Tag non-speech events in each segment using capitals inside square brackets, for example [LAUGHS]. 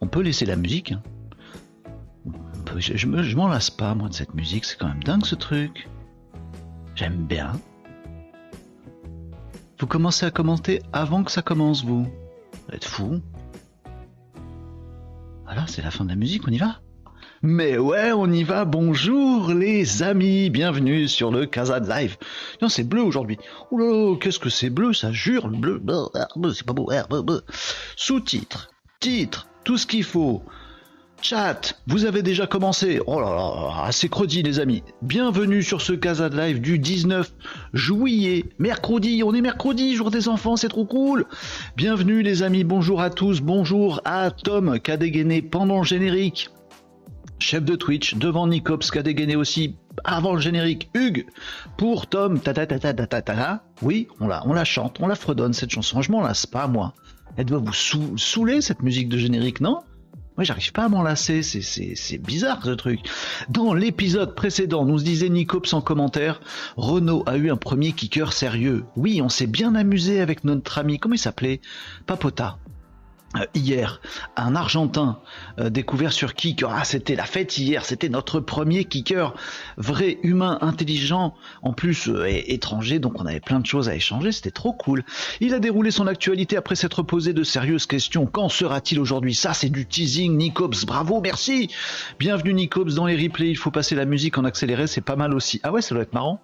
On peut laisser la musique. Je, je m'en lasse pas, moi, de cette musique. C'est quand même dingue, ce truc. J'aime bien. Vous commencez à commenter avant que ça commence, vous. Vous êtes fou. Voilà, c'est la fin de la musique, on y va. Mais ouais, on y va. Bonjour les amis, bienvenue sur le Casa de Live. Non, c'est bleu aujourd'hui. Oh qu'est-ce que c'est bleu, ça jure, bleu. C'est pas beau. Sous-titres, titres, tout ce qu'il faut. Chat, vous avez déjà commencé. Oh là là, c'est credi les amis. Bienvenue sur ce Casa de Live du 19 juillet, mercredi. On est mercredi, jour des enfants, c'est trop cool. Bienvenue les amis, bonjour à tous, bonjour à Tom qui a dégainé pendant le générique. Chef de Twitch, devant Nicops qui a dégainé aussi avant le générique. Hugues, pour Tom, ta ta ta ta ta ta ta. Oui, on la, on la chante, on la fredonne cette chanson. Je m'en lasse pas moi. Elle doit vous saouler cette musique de générique, non? Moi, j'arrive pas à m'en lasser, c'est bizarre ce truc. Dans l'épisode précédent, nous disait Nicops en commentaire, Renault a eu un premier kicker sérieux. Oui, on s'est bien amusé avec notre ami, comment il s'appelait? Papota. Euh, hier, un Argentin euh, découvert sur Kick. Ah, c'était la fête hier, c'était notre premier kicker, vrai humain, intelligent, en plus euh, étranger, donc on avait plein de choses à échanger, c'était trop cool. Il a déroulé son actualité après s'être posé de sérieuses questions. Quand sera-t-il aujourd'hui? Ça, c'est du teasing, Nicops, bravo, merci Bienvenue Nicops dans les replays, il faut passer la musique en accéléré, c'est pas mal aussi. Ah ouais, ça doit être marrant.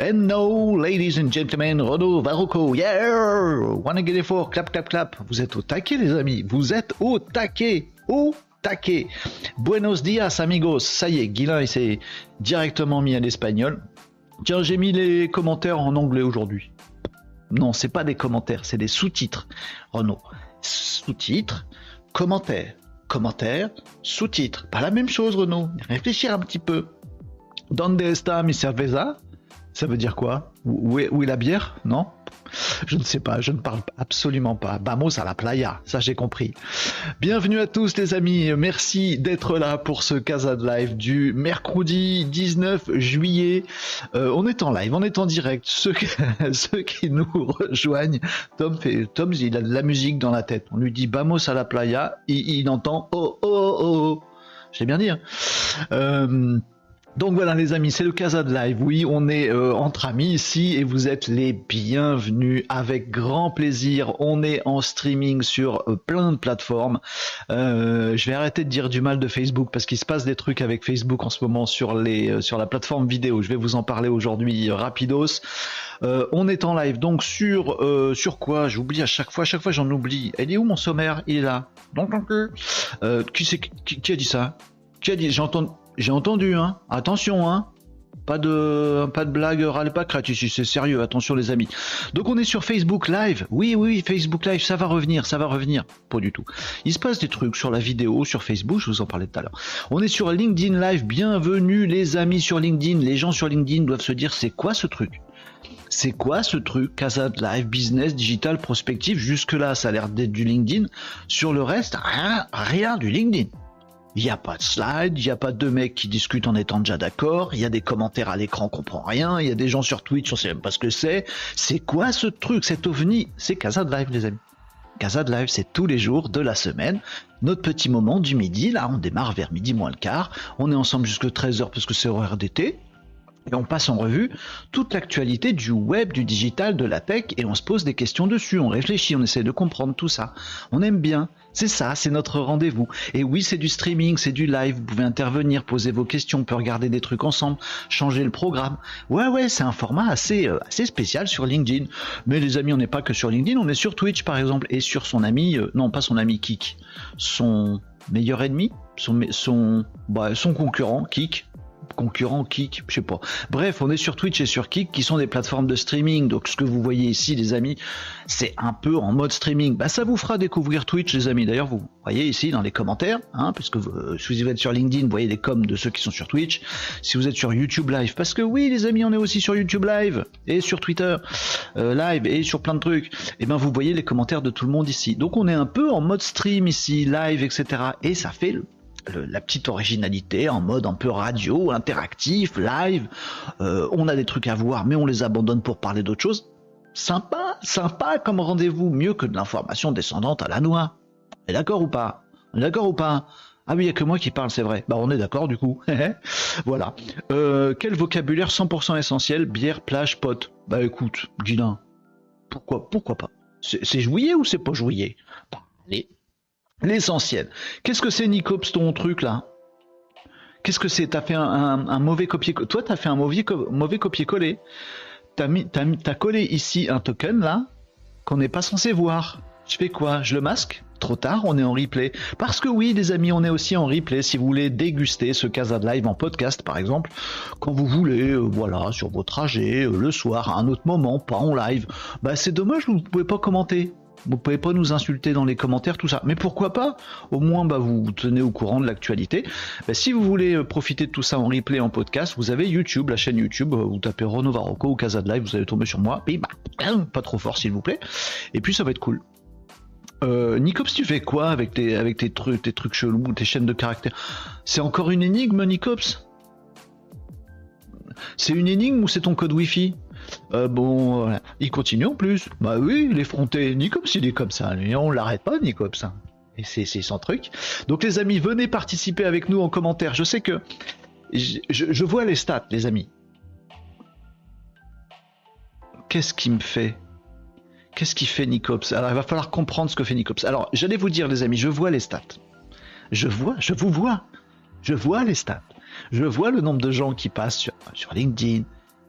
And now, ladies and gentlemen, Varroco, yeah Wanna get clap, clap, clap. Vous êtes au taquet, les amis. Vous êtes au taquet. Au taquet. Buenos dias, amigos. Ça y est, Guilain, il s'est directement mis à l'espagnol. Tiens, j'ai mis les commentaires en anglais aujourd'hui. Non, c'est pas des commentaires, c'est des sous-titres. Renaud. Sous-titres, commentaires. Commentaires, sous-titres. Pas la même chose, Renaud. Réfléchir un petit peu. Donde está mi cerveza? Ça veut dire quoi? Où est, la bière? Non? Je ne sais pas, je ne parle absolument pas. Vamos à la playa, ça j'ai compris. Bienvenue à tous les amis, merci d'être là pour ce Casa de Live du mercredi 19 juillet. Euh, on est en live, on est en direct. Ceux, [LAUGHS] qui nous rejoignent, Tom fait, Tom a de la musique dans la tête. On lui dit Vamos à la playa, il, entend oh oh oh. oh. J'ai bien dit. Donc voilà les amis, c'est le Casa de Live. Oui, on est euh, entre amis ici et vous êtes les bienvenus avec grand plaisir. On est en streaming sur euh, plein de plateformes. Euh, je vais arrêter de dire du mal de Facebook parce qu'il se passe des trucs avec Facebook en ce moment sur les sur la plateforme vidéo. Je vais vous en parler aujourd'hui rapidos. on est en live donc sur sur quoi J'oublie à chaque fois, à chaque fois j'en oublie. Elle est où mon sommaire? Il est là. Donc qui, qui, qui a dit ça? Qui a dit J'entends j'ai entendu, hein. Attention, hein. Pas de, blague, râle pas crête ici, c'est sérieux, attention les amis. Donc on est sur Facebook Live. Oui, oui, Facebook Live, ça va revenir, ça va revenir. Pas du tout. Il se passe des trucs sur la vidéo, sur Facebook, je vous en parlais tout à l'heure. On est sur LinkedIn Live. Bienvenue les amis sur LinkedIn. Les gens sur LinkedIn doivent se dire c'est quoi ce truc? C'est quoi ce truc? Casa Live Business Digital Prospective Jusque-là, ça a l'air d'être du LinkedIn. Sur le reste, rien, rien du LinkedIn. Il n'y a pas de slide, il n'y a pas deux mecs qui discutent en étant déjà d'accord, il y a des commentaires à l'écran, on comprend rien, il y a des gens sur Twitch, on sait même pas ce que c'est. C'est quoi ce truc, cet ovni C'est Casa de Live, les amis. Casa de Live, c'est tous les jours de la semaine. Notre petit moment du midi, là, on démarre vers midi moins le quart. On est ensemble jusque 13h parce que c'est horaire d'été. Et on passe en revue toute l'actualité du web, du digital, de la tech, et on se pose des questions dessus, on réfléchit, on essaie de comprendre tout ça. On aime bien. C'est ça, c'est notre rendez-vous. Et oui, c'est du streaming, c'est du live, vous pouvez intervenir, poser vos questions, on peut regarder des trucs ensemble, changer le programme. Ouais, ouais, c'est un format assez, euh, assez spécial sur LinkedIn. Mais les amis, on n'est pas que sur LinkedIn, on est sur Twitch par exemple, et sur son ami, euh, non pas son ami Kik, son meilleur ennemi, son, son, bah, son concurrent Kik, concurrent Kik, je sais pas. Bref, on est sur Twitch et sur Kik qui sont des plateformes de streaming. Donc ce que vous voyez ici les amis, c'est un peu en mode streaming. Bah ça vous fera découvrir Twitch les amis. D'ailleurs vous voyez ici dans les commentaires, hein, puisque vous, euh, si vous êtes sur LinkedIn, vous voyez les coms de ceux qui sont sur Twitch. Si vous êtes sur YouTube Live, parce que oui les amis, on est aussi sur YouTube Live et sur Twitter euh, Live et sur plein de trucs. Et eh ben vous voyez les commentaires de tout le monde ici. Donc on est un peu en mode stream ici, live, etc. Et ça fait la petite originalité en mode un peu radio, interactif, live. Euh, on a des trucs à voir, mais on les abandonne pour parler d'autre chose. Sympa, sympa comme rendez-vous, mieux que de l'information descendante à la noix. est d'accord ou pas? Est d'accord ou pas? Ah oui, il n'y a que moi qui parle, c'est vrai. Bah on est d'accord du coup. [LAUGHS] voilà. Euh, quel vocabulaire 100% essentiel? Bière, plage, pote. Bah écoute, Gina, pourquoi, pourquoi pas? C'est jouillé ou c'est pas jouillé? L'essentiel. Qu'est-ce que c'est Nicops ton truc là? Qu'est-ce que c'est? T'as fait un, mauvais copier Toi t'as fait un mauvais, mauvais copier-coller. T'as as collé ici un token là qu'on n'est pas censé voir. Je fais quoi? Je le masque? Trop tard, on est en replay. Parce que oui, les amis, on est aussi en replay si vous voulez déguster ce Casa de Live en podcast, par exemple, quand vous voulez, euh, voilà, sur vos trajets, euh, le soir, à un autre moment, pas en live. Bah, c'est dommage, vous ne pouvez pas commenter. Vous pouvez pas nous insulter dans les commentaires, tout ça. Mais pourquoi pas Au moins, bah, vous tenez au courant de l'actualité. Bah, si vous voulez euh, profiter de tout ça en replay, en podcast, vous avez YouTube, la chaîne YouTube. Vous tapez Renault Varocco ou Casa de Live, vous allez tomber sur moi. pas trop fort, s'il vous plaît. Et puis, ça va être cool. Euh, Nicops, tu fais quoi avec tes, avec tes trucs, tes trucs chelous, tes chaînes de caractères? C'est encore une énigme, Nicops? C'est une énigme ou c'est ton code Wi-Fi? Euh, bon, il continue en plus. Bah oui, il est fronté. Nicops, il est comme ça. On l'arrête pas. Hein. Et c'est son truc. Donc les amis, venez participer avec nous en commentaire. Je sais que je vois les stats, les amis. Qu'est-ce qui me fait? Qu'est-ce qui fait Nicops? Alors il va falloir comprendre ce que fait Nicops. Alors j'allais vous dire les amis, je vois les stats. Je vois, je vous vois. Je vois les stats. Je vois le nombre de gens qui passent sur, sur LinkedIn,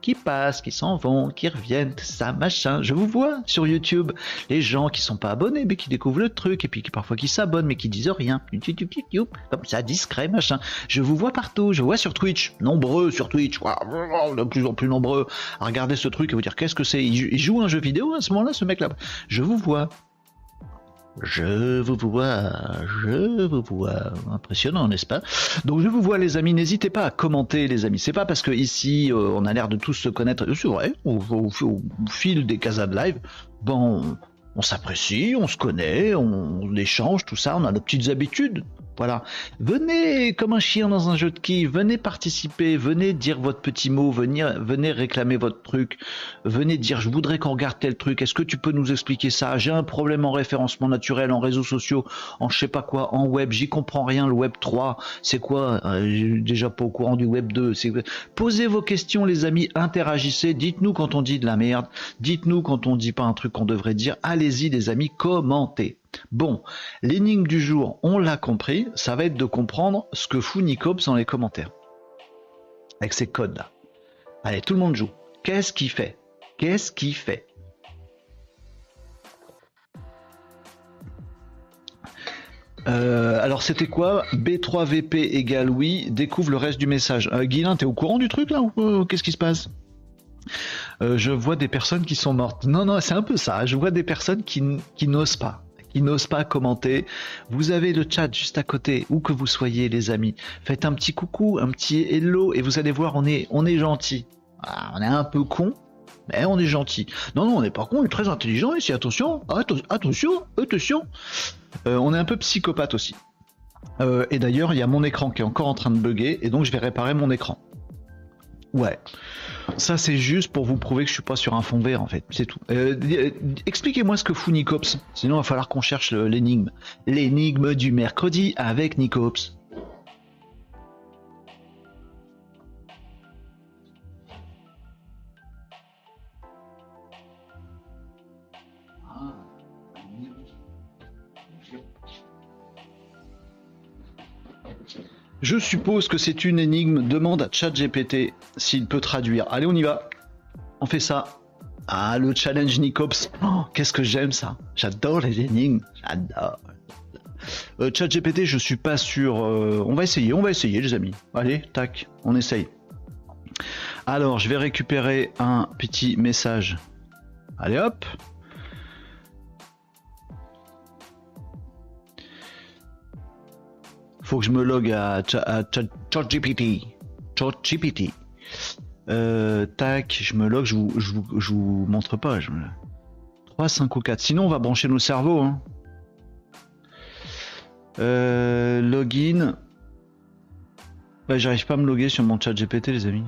qui passent, qui s'en vont, qui reviennent, ça, machin. Je vous vois sur YouTube, les gens qui sont pas abonnés, mais qui découvrent le truc, et puis qui parfois qui s'abonnent, mais qui disent rien. Comme ça, discret, machin. Je vous vois partout, je vois sur Twitch, nombreux sur Twitch, de plus en plus nombreux à regarder ce truc et vous dire qu'est-ce que c'est. Il joue un jeu vidéo à ce moment-là, ce mec-là. Je vous vois. Je vous vois, je vous vois. Impressionnant, n'est-ce pas? Donc je vous vois les amis, n'hésitez pas à commenter les amis. C'est pas parce que ici euh, on a l'air de tous se connaître, c'est vrai, au, fil des casas de live, bon, on s'apprécie, on se connaît, on échange, tout ça, on a nos petites habitudes. Voilà. Venez comme un chien dans un jeu de quilles, venez participer, venez dire votre petit mot, venez, venez réclamer votre truc, venez dire je voudrais qu'on regarde tel truc, est-ce que tu peux nous expliquer ça? J'ai un problème en référencement naturel, en réseaux sociaux, en je sais pas quoi, en web, j'y comprends rien, le web 3, c'est quoi? Euh, Déjà pas au courant du web 2. Posez vos questions les amis, interagissez, dites-nous quand on dit de la merde, dites-nous quand on dit pas un truc qu'on devrait dire, allez-y les amis, commentez. Bon, l'énigme du jour, on l'a compris, ça va être de comprendre ce que fout Nicops dans les commentaires. Avec ces codes-là. Allez, tout le monde joue. Qu'est-ce qu'il fait? Qu'est-ce qu'il fait? Euh, alors c'était quoi? B3VP égale oui, découvre le reste du message. Euh, Guilin, t'es au courant du truc là euh, qu'est-ce qui se passe? Je vois des personnes qui sont mortes. Non, non, c'est un peu ça. Je vois des personnes qui n'osent pas qui n'osent pas commenter. Vous avez le chat juste à côté, où que vous soyez les amis. Faites un petit coucou, un petit hello, et vous allez voir, on est, on est gentil. Ah, on est un peu con, mais on est gentil. Non, non, on n'est pas con, on est très intelligent ici, attention, attention, attention. Euh, on est un peu psychopathe aussi. Euh, et d'ailleurs, il y a mon écran qui est encore en train de bugger, et donc je vais réparer mon écran. Ouais. Ça, c'est juste pour vous prouver que je suis pas sur un fond vert, en fait. C'est tout. Euh, euh, expliquez-moi ce que fout Nicops. Sinon, il va falloir qu'on cherche l'énigme. L'énigme du mercredi avec Nicops. Je suppose que c'est une énigme. Demande à ChatGPT s'il peut traduire. Allez, on y va. On fait ça. Ah, le challenge Nicops. Oh, qu'est-ce que j'aime ça. J'adore les énigmes. J'adore. Euh, ChatGPT, je suis pas sûr. Euh, on va essayer, on va essayer, les amis. Allez, tac, on essaye. Alors, je vais récupérer un petit message. Allez, hop. Faut que je me log à, ChatGPT. ChatGPT. Euh, tac, je me log, je vous, vous, montre pas. Je 3, 5 ou 4. Sinon, on va brancher nos cerveaux. Hein. Euh, login. Bah, j'arrive pas à me loguer sur mon chat GPT, les amis.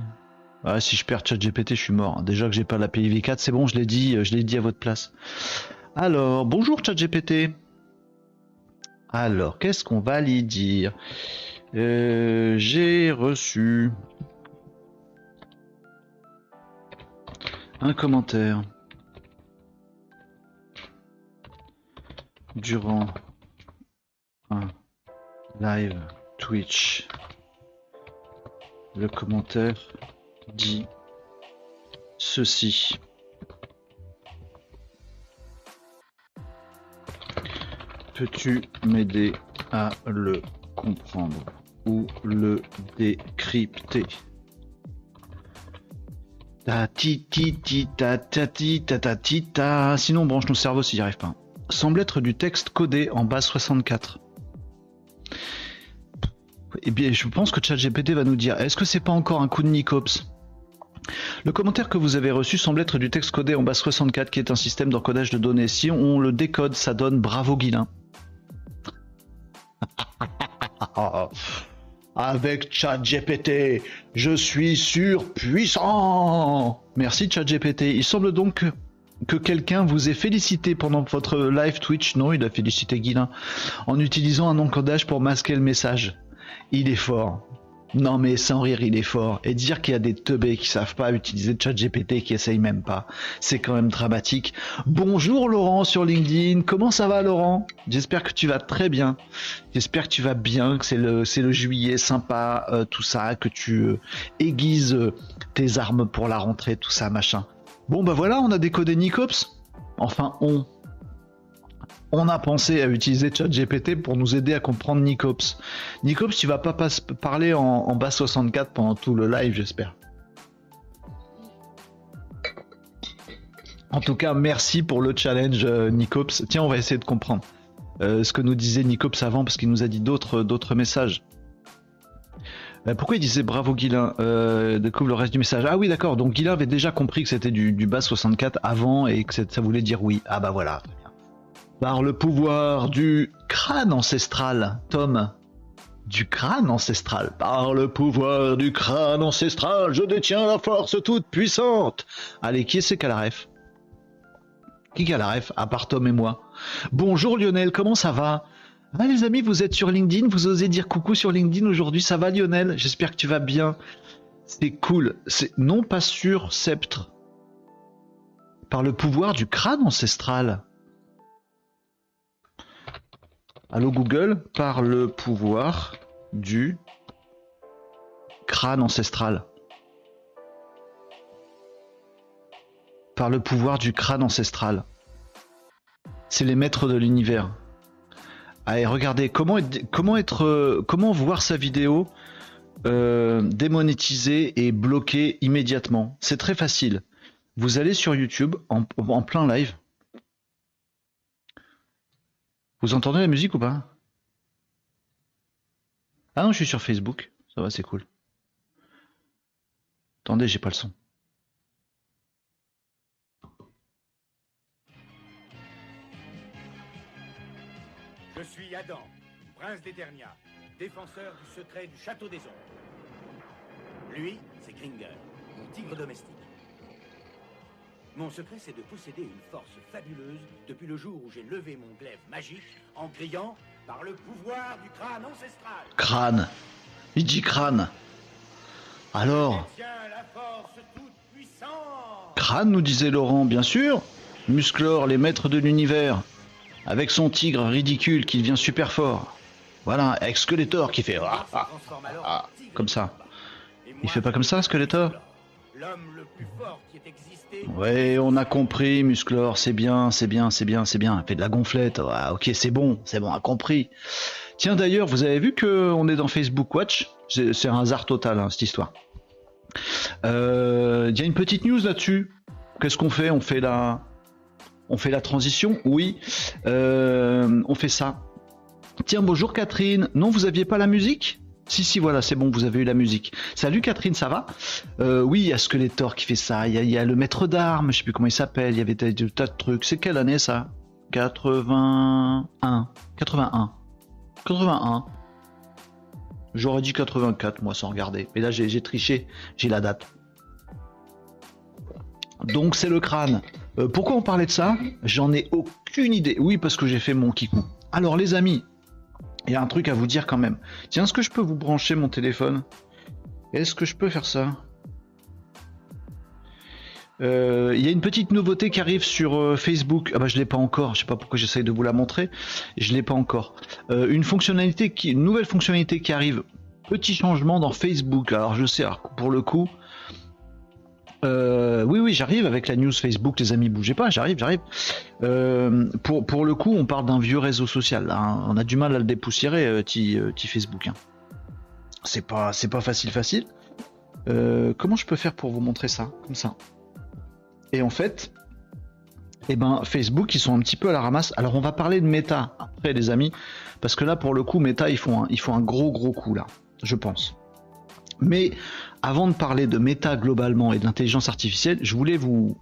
Ah, si je perds chat GPT, je suis mort. Déjà que j'ai pas la PIV4, c'est bon, je l'ai dit, l'ai dit à votre place. Alors, bonjour chat GPT. Alors, qu'est-ce qu'on va lui dire? Euh, J'ai reçu un commentaire durant un live Twitch. Le commentaire dit ceci. Peux-tu m'aider à le comprendre ou le décrypter? Ta ti ti ta ta ti ta ta ti. Sinon, on branche nos cerveaux s'il n'y arrive pas. Semble être du texte codé en base 64. Eh bien, je pense que ChatGPT va nous dire est-ce que c'est pas encore un coup de Nicops le commentaire que vous avez reçu semble être du texte codé en base 64 qui est un système d'encodage de données. Si on le décode, ça donne bravo Guilin. [LAUGHS] Avec ChatGPT, je suis surpuissant. Merci ChatGPT. Il semble donc que quelqu'un vous ait félicité pendant votre live Twitch. Non, il a félicité Guilin en utilisant un encodage pour masquer le message. Il est fort. Non mais sans rire, il est fort. Et dire qu'il y a des teubés qui savent pas utiliser ChatGPT, qui essayent même pas, c'est quand même dramatique. Bonjour Laurent sur LinkedIn. Comment ça va Laurent? J'espère que tu vas très bien. J'espère que tu vas bien, que c'est le, c'est le juillet sympa, euh, tout ça, que tu euh, aiguises euh, tes armes pour la rentrée, tout ça, machin. Bon bah voilà, on a décodé Nicops. Enfin on, on a pensé à utiliser ChatGPT pour nous aider à comprendre Nicops. Nicops, tu vas pas parler en, bas 64 pendant tout le live, j'espère. En tout cas, merci pour le challenge, euh, Nicops. Tiens, on va essayer de comprendre euh, ce que nous disait Nicops avant, parce qu'il nous a dit d'autres, messages. Euh, pourquoi il disait bravo Guilin Découvre le reste du message? Ah oui, d'accord. Donc Guilin avait déjà compris que c'était du bas 64 avant et que ça voulait dire oui. Ah bah voilà. Par le pouvoir du crâne ancestral, Tom. Du crâne ancestral. Par le pouvoir du crâne ancestral, je détiens la force toute puissante. Allez, qui qui a la Qui a la ref À part Tom et moi? Bonjour Lionel, comment ça va? Ah, les amis, vous êtes sur LinkedIn, vous osez dire coucou sur LinkedIn aujourd'hui, ça va Lionel? J'espère que tu vas bien. C'est cool. C'est non pas sur sceptre. Par le pouvoir du crâne ancestral. Allô Google, par le pouvoir du crâne ancestral. Par le pouvoir du crâne ancestral. C'est les maîtres de l'univers. Allez, regardez comment être, comment voir sa vidéo euh, démonétisée et bloquée immédiatement? C'est très facile. Vous allez sur YouTube en plein live. Vous entendez la musique ou pas? Ah non, je suis sur Facebook. Ça va, c'est cool. Attendez, j'ai pas le son. Je suis Adam, prince d'Eternia, défenseur du secret du château des ombres. Lui, c'est Kringer, mon tigre domestique. Mon secret, c'est de posséder une force fabuleuse depuis le jour où j'ai levé mon glaive magique en criant par le pouvoir du crâne ancestral. Crâne. Il dit crâne. Alors Crâne, nous disait Laurent, bien sûr. Musclor, les maîtres de l'univers. Avec son tigre ridicule qui devient super fort. Voilà, avec Skeletor qui fait. Ah, ah, ah, comme ça. Il fait pas comme ça, Skeletor L'homme le plus fort qui ait existé. Ouais, on a compris, Musclor, c'est bien, c'est bien, c'est bien, c'est bien. Fait de la gonflette. Ah, ok, c'est bon, c'est bon, a compris. Tiens, d'ailleurs, vous avez vu que on est dans Facebook Watch? C'est un hasard total, hein, cette histoire. Il euh, y a une petite news là-dessus. Qu'est-ce qu'on fait? On fait la, on fait la transition? Oui, euh, on fait ça. Tiens, bonjour Catherine. Non, vous aviez pas la musique? Si, si, voilà, c'est bon, vous avez eu la musique. Salut Catherine, ça va? Euh, Oui, il y a Skeletor qui fait ça, il y a, le maître d'armes, je sais plus comment il s'appelle, il y avait des, tas de trucs. C'est quelle année ça? 81. 81. 81. J'aurais dit 84, moi, sans regarder. Mais là, j'ai triché. J'ai la date. Donc, c'est le crâne. Euh, pourquoi on parlait de ça? J'en ai aucune idée. Oui, parce que j'ai fait mon kikou. Alors, les amis, il y a un truc à vous dire quand même. Tiens, est-ce que je peux vous brancher mon téléphone? Est-ce que je peux faire ça? Euh, il y a une petite nouveauté qui arrive sur euh, Facebook. Ah bah je l'ai pas encore. Je sais pas pourquoi j'essaye de vous la montrer. Je l'ai pas encore. Euh, une fonctionnalité nouvelle fonctionnalité qui arrive. Petit changement dans Facebook. Alors je sais. pour le coup, oui oui j'arrive avec la news Facebook. Les amis, bougez pas. J'arrive, j'arrive. pour pour le coup, on parle d'un vieux réseau social. Hein. On a du mal à le dépoussiérer, petit, Facebook. Hein. C'est pas pas facile facile. comment je peux faire pour vous montrer ça comme ça? Et en fait, eh ben, Facebook, ils sont un petit peu à la ramasse. Alors, on va parler de Meta après, les amis, parce que là, pour le coup, Meta, ils font ils font un gros, gros coup, là, je pense. Mais avant de parler de méta globalement et de l'intelligence artificielle, je voulais vous,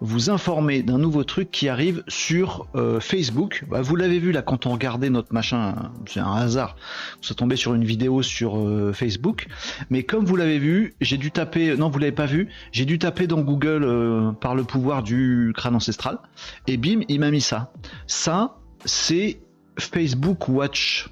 vous informer d'un nouveau truc qui arrive sur euh, Facebook. Bah, vous l'avez vu là quand on regardait notre machin, c'est un hasard, vous êtes tombé sur une vidéo sur euh, Facebook. Mais comme vous l'avez vu, j'ai dû taper, non vous l'avez pas vu, j'ai dû taper dans Google euh, par le pouvoir du crâne ancestral et bim, il m'a mis ça. Ça, c'est Facebook Watch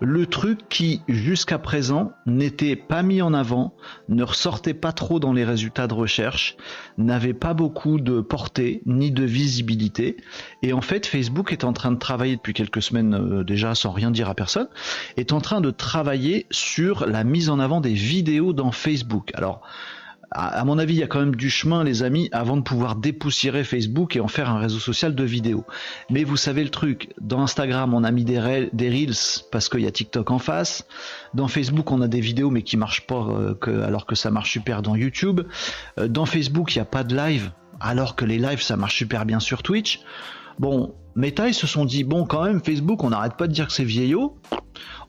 le truc qui jusqu'à présent n'était pas mis en avant, ne ressortait pas trop dans les résultats de recherche, n'avait pas beaucoup de portée ni de visibilité. Et en fait, Facebook est en train de travailler depuis quelques semaines euh, déjà, sans rien dire à personne, est en train de travailler sur la mise en avant des vidéos dans Facebook. Alors, à, mon avis, il y a quand même du chemin, les amis, avant de pouvoir dépoussiérer Facebook et en faire un réseau social de vidéos. Mais vous savez le truc, dans Instagram, on a mis des, Reels parce qu'il y a TikTok en face. Dans Facebook, on a des vidéos mais qui marchent pas euh, alors que ça marche super dans YouTube. Euh, dans Facebook, il n'y a pas de live alors que les lives, ça marche super bien sur Twitch. Bon, Meta, ils se sont dit, bon, quand même, Facebook, on n'arrête pas de dire que c'est vieillot.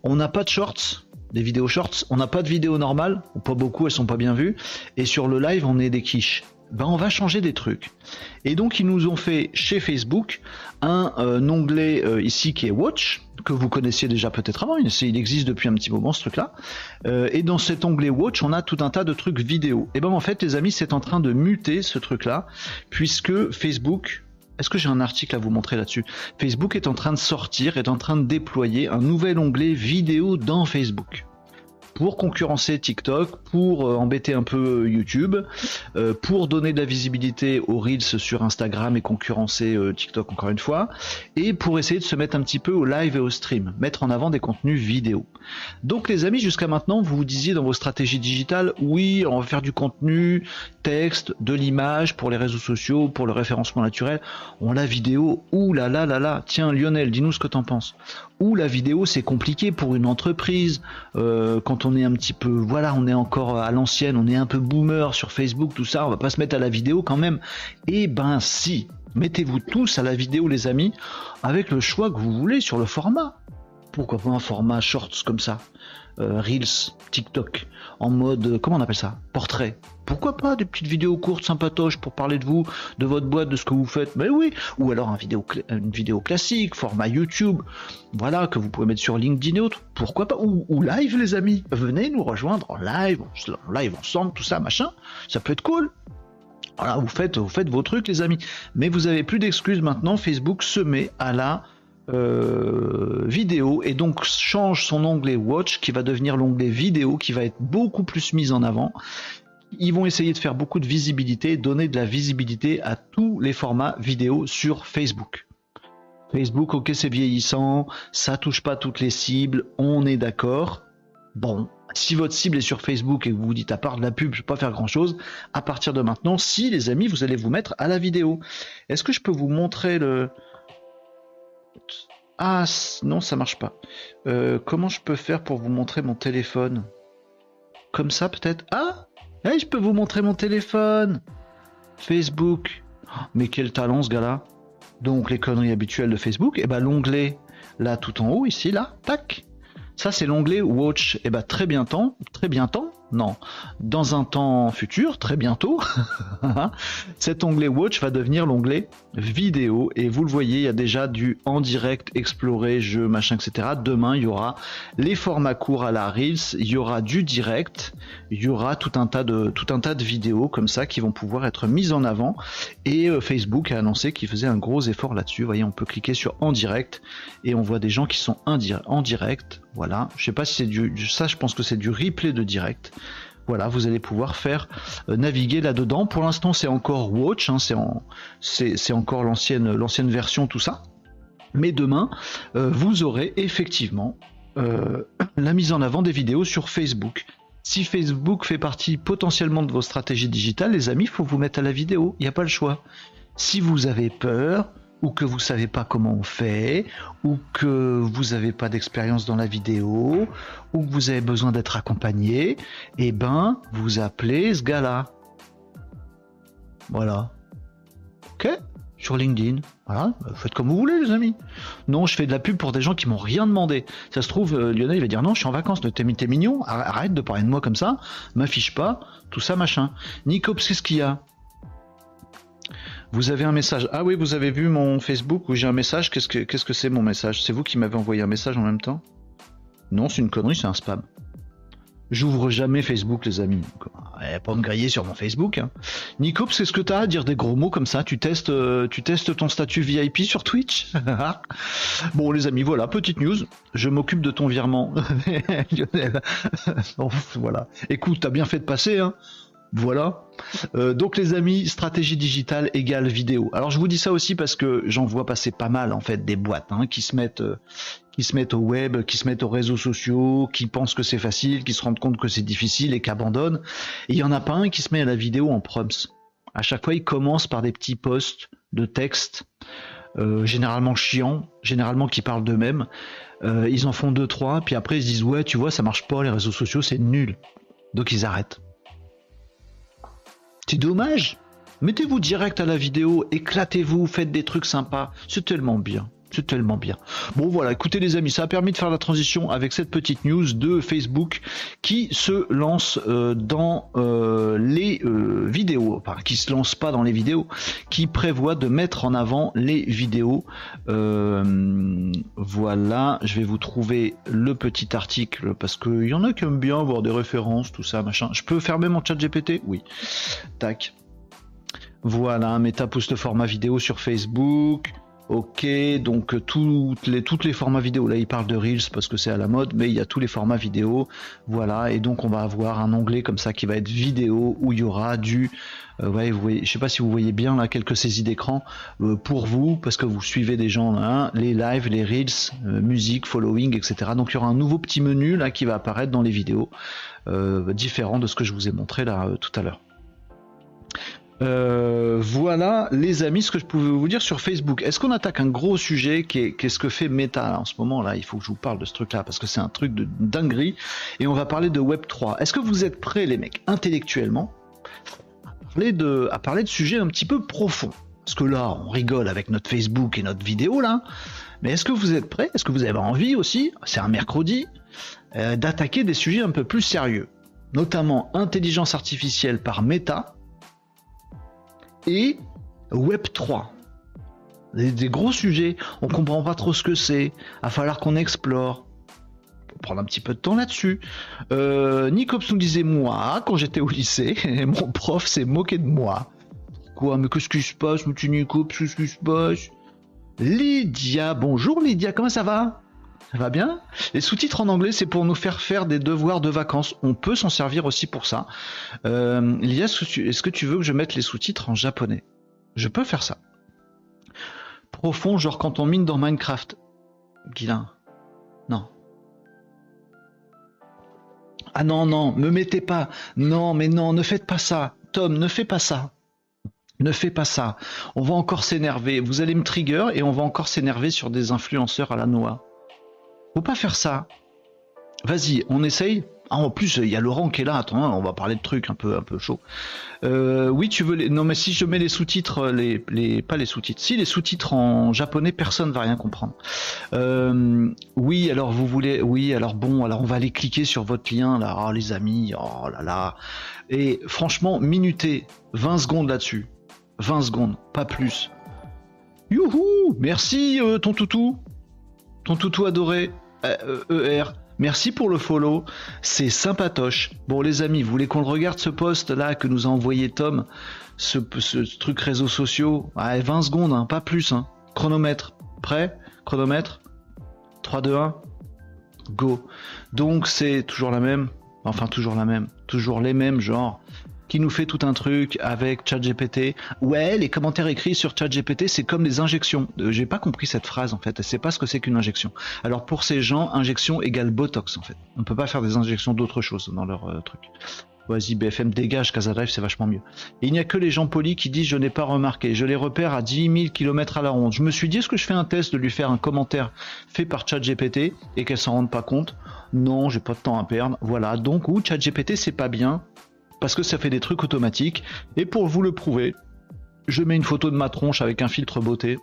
On n'a pas de shorts des vidéos shorts. On n'a pas de vidéos normales, ou pas beaucoup, elles sont pas bien vues. Et sur le live, on est des quiches. Ben, on va changer des trucs. Et donc, ils nous ont fait chez Facebook un, euh, onglet euh, ici qui est Watch, que vous connaissiez déjà peut-être avant, il existe depuis un petit moment ce truc-là. Euh, et dans cet onglet Watch, on a tout un tas de trucs vidéo. Et ben en fait, les amis, c'est en train de muter ce truc-là, puisque Facebook est-ce que j'ai un article à vous montrer là-dessus? Facebook est en train de sortir, est en train de déployer un nouvel onglet vidéo dans Facebook pour concurrencer TikTok, pour euh, embêter un peu euh, YouTube, euh, pour donner de la visibilité aux Reels sur Instagram et concurrencer TikTok encore une fois, et pour essayer de se mettre un petit peu au live et au stream, mettre en avant des contenus vidéo. Donc les amis, jusqu'à maintenant, vous vous disiez dans vos stratégies digitales, oui, on va faire du contenu, texte, de l'image pour les réseaux sociaux, pour le référencement naturel. On la vidéo, ouh là là là là. Tiens Lionel, dis-nous ce que t'en penses. Ou la vidéo c'est compliqué pour une entreprise. Euh, quand on est un petit peu voilà on est encore à l'ancienne on est un peu boomer sur Facebook tout ça on va pas se mettre à la vidéo quand même. Et eh ben si. Mettez-vous tous à la vidéo les amis avec le choix que vous voulez sur le format. Pourquoi pas un format shorts comme ça? Reels, TikTok, en mode, euh, comment on appelle ça Portrait. Pourquoi pas des petites vidéos courtes, sympatoches pour parler de vous, de votre boîte, de ce que vous faites Mais oui Ou alors une vidéo classique, format YouTube, voilà, que vous pouvez mettre sur LinkedIn et autres. Pourquoi pas ou, live, les amis Venez nous rejoindre en live, en live ensemble, tout ça, machin. Ça peut être cool. Voilà, vous faites, vous faites vos trucs, les amis. Mais vous avez plus d'excuses maintenant. Facebook se met à la euh, vidéo et donc change son onglet Watch qui va devenir l'onglet vidéo qui va être beaucoup plus mis en avant. Ils vont essayer de faire beaucoup de visibilité, donner de la visibilité à tous les formats vidéo sur Facebook. Facebook, ok, c'est vieillissant, ça touche pas toutes les cibles, on est d'accord. Bon, si votre cible est sur Facebook et que vous vous dites à part de la pub, je peux pas faire grand chose, à partir de maintenant, si les amis, vous allez vous mettre à la vidéo. Est-ce que je peux vous montrer le, ah non, ça marche pas. Euh, comment je peux faire pour vous montrer mon téléphone? Comme ça peut-être? Ah hey, Je peux vous montrer mon téléphone Facebook. Oh, mais quel talent ce gars-là Donc les conneries habituelles de Facebook. Et eh ben l'onglet là tout en haut ici là, tac. Ça c'est l'onglet Watch. Et eh ben très bien temps, très bien temps, non. Dans un temps futur, très bientôt, [LAUGHS] cet onglet Watch va devenir l'onglet vidéo. Et vous le voyez, il y a déjà du en direct, explorer, jeu, machin, etc. Demain, il y aura les formats courts à la Reels, il y aura du direct, il y aura tout un tas de, tout un tas de vidéos comme ça qui vont pouvoir être mises en avant. Et euh, Facebook a annoncé qu'il faisait un gros effort là-dessus. Vous voyez, on peut cliquer sur en direct et on voit des gens qui sont en direct. Voilà. Je sais pas si c'est du, ça, je pense que c'est du replay de direct. Voilà, vous allez pouvoir faire euh, naviguer là-dedans. Pour l'instant, c'est encore Watch, hein, c'est encore l'ancienne version, tout ça. Mais demain, euh, vous aurez effectivement euh, [CLEARS THROAT] la mise en avant des vidéos sur Facebook. Si Facebook fait partie potentiellement de vos stratégies digitales, les amis, il faut vous mettre à la vidéo. Il n'y a pas le choix. Si vous avez peur, ou que vous savez pas comment on fait, ou que vous n'avez pas d'expérience dans la vidéo, ou que vous avez besoin d'être accompagné, eh ben, vous appelez ce gars-là. Voilà. Ok Sur LinkedIn. Voilà. Faites comme vous voulez, les amis. Non, je fais de la pub pour des gens qui m'ont rien demandé. Ça se trouve, euh, Lionel, il va dire non, je suis en vacances, t'es mignon, arrête de parler de moi comme ça, m'affiche pas, tout ça, machin. Nico, c'est ce qu'il y a? Vous avez un message. Ah oui, vous avez vu mon Facebook où j'ai un message. Qu'est-ce que c'est mon message? C'est vous qui m'avez envoyé un message en même temps? Non, c'est une connerie, c'est un spam. J'ouvre jamais Facebook, les amis. Eh, pas me griller sur mon Facebook. Hein. Nico, c'est ce que t'as à dire des gros mots comme ça? Tu testes, euh, tu testes ton statut VIP sur Twitch? [LAUGHS] Bon, les amis, voilà, petite news. Je m'occupe de ton virement, [LAUGHS] Lionel. [LAUGHS] voilà. Écoute, t'as bien fait de passer, hein voilà. Euh, donc les amis, stratégie digitale égale vidéo. Alors je vous dis ça aussi parce que j'en vois passer pas mal en fait des boîtes hein, qui se mettent euh, qui se mettent au web, qui se mettent aux réseaux sociaux, qui pensent que c'est facile, qui se rendent compte que c'est difficile et qui abandonnent. Et il y en a pas un qui se met à la vidéo en proms. À chaque fois, il commence par des petits posts de texte, euh, généralement chiants, généralement qui parlent d'eux-mêmes. ils en font deux trois, puis après ils se disent ouais, tu vois, ça marche pas, les réseaux sociaux, c'est nul. Donc ils arrêtent. C'est dommage. Mettez-vous direct à la vidéo, éclatez-vous, faites des trucs sympas. C'est tellement bien. C'est tellement bien. Bon voilà, écoutez les amis, ça a permis de faire la transition avec cette petite news de Facebook qui se lance euh, dans euh, les euh, vidéos, enfin qui se lance pas dans les vidéos, qui prévoit de mettre en avant les vidéos. voilà, je vais vous trouver le petit article parce qu'il y en a qui aiment bien voir des références, tout ça, machin. Je peux fermer mon chat GPT Oui. Tac. Voilà, Meta poste format vidéo sur Facebook. Ok, donc euh, toutes les, formats vidéo, là il parle de Reels parce que c'est à la mode, mais il y a tous les formats vidéo, voilà, et donc on va avoir un onglet comme ça qui va être vidéo où il y aura du, euh, je sais pas si vous voyez bien là quelques saisies d'écran euh, pour vous parce que vous suivez des gens là, les lives, les Reels, musique, following, etc. Donc il y aura un nouveau petit menu là qui va apparaître dans les vidéos, différent de ce que je vous ai montré là tout à l'heure. Euh, voilà, les amis, ce que je pouvais vous dire sur Facebook. Est-ce qu'on attaque un gros sujet qui est, ce que fait Meta en ce moment là? Il faut que je vous parle de ce truc-là parce que c'est un truc de dinguerie. Et on va parler de Web 3. Est-ce que vous êtes prêts, les mecs, intellectuellement, à parler de, à parler de sujets un petit peu profonds? Parce que là, on rigole avec notre Facebook et notre vidéo là. Mais est-ce que vous êtes prêts? Est-ce que vous avez envie aussi C'est un mercredi euh, d'attaquer des sujets un peu plus sérieux, notamment intelligence artificielle par Meta et Web 3. Des, gros sujets, on comprend pas trop ce que c'est, va falloir qu'on explore. Prendre un petit peu de temps là-dessus. Euh, nous disait moi, quand j'étais au lycée, [LAUGHS] mon prof s'est moqué de moi. Quoi, mais qu'est-ce qui se passe, mon petit Nicops, qu'est-ce qui se passe? Lydia, bonjour Lydia, comment ça va? Va bien Les sous-titres en anglais, c'est pour nous faire faire des devoirs de vacances. On peut s'en servir aussi pour ça. Euh, est-ce que, tu veux que je mette les sous-titres en japonais? Je peux faire ça. Profond, genre quand on mine dans Minecraft. Guilin. Non. Ah non, non, me mettez pas. Non, mais non, ne faites pas ça. Tom, ne fais pas ça. Ne fais pas ça. On va encore s'énerver. Vous allez me trigger et on va encore s'énerver sur des influenceurs à la noix. Faut pas faire ça. Vas-y, on essaye Ah, en plus, il y a Laurent qui est là. Attends, hein, on va parler de trucs un peu, un peu chaud. Euh, oui, tu veux les... Non, mais si je mets les sous-titres, les, les, pas les sous-titres. Si les sous-titres en japonais, personne va rien comprendre. Euh, oui, alors vous voulez, oui, alors bon, alors on va aller cliquer sur votre lien là, oh, les amis, oh là là. Et franchement, minuter 20 secondes là-dessus, 20 secondes, pas plus. Youhou, merci euh, ton toutou, ton toutou adoré, ER. Merci pour le follow, c'est sympatoche. Bon les amis, vous voulez qu'on le regarde ce post là que nous a envoyé Tom, ce, truc réseaux sociaux? 20 secondes, hein, pas plus. Hein. Chronomètre, prêt? Chronomètre 3, 2, 1, go. Donc c'est toujours la même, enfin toujours la même, toujours les mêmes genre qui nous fait tout un truc avec ChatGPT. Ouais, les commentaires écrits sur ChatGPT, c'est comme des injections. Euh, j'ai pas compris cette phrase en fait. Elle sait pas ce que c'est qu'une injection. Alors pour ces gens, injection égale Botox en fait. On peut pas faire des injections d'autre chose dans leur euh, truc. Vas-y, BFM dégage, Casadrive, c'est vachement mieux. il n'y a que les gens polis qui disent je n'ai pas remarqué. Je les repère à 10 000 km à la ronde. Je me suis dit, est-ce que je fais un test de lui faire un commentaire fait par ChatGPT et qu'elle s'en rende pas compte? Non, j'ai pas de temps à perdre. Voilà, donc, ou ChatGPT, c'est pas bien parce que ça fait des trucs automatiques. Et pour vous le prouver, je mets une photo de ma tronche avec un filtre beauté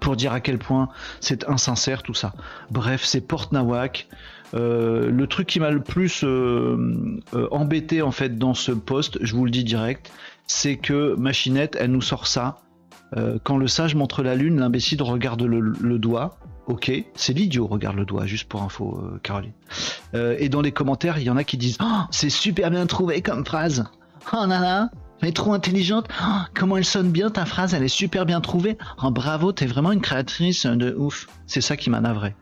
pour dire à quel point c'est insincère tout ça. Bref, c'est Porte Nawak. Euh, le truc qui m'a le plus euh, euh, embêté en fait dans ce poste, je vous le dis direct, c'est que Machinette, elle nous sort ça. Quand le sage montre la lune, l'imbécile regarde le doigt. Ok, c'est l'idiot, regarde le doigt, juste pour info, euh, Caroline. Euh, et dans les commentaires, il y en a qui disent oh, c'est super bien trouvé comme phrase. Oh là mais trop intelligente. Oh, comment elle sonne bien ta phrase, elle est super bien trouvée. Oh, bravo, t'es vraiment une créatrice de ouf. C'est ça qui m'a navré.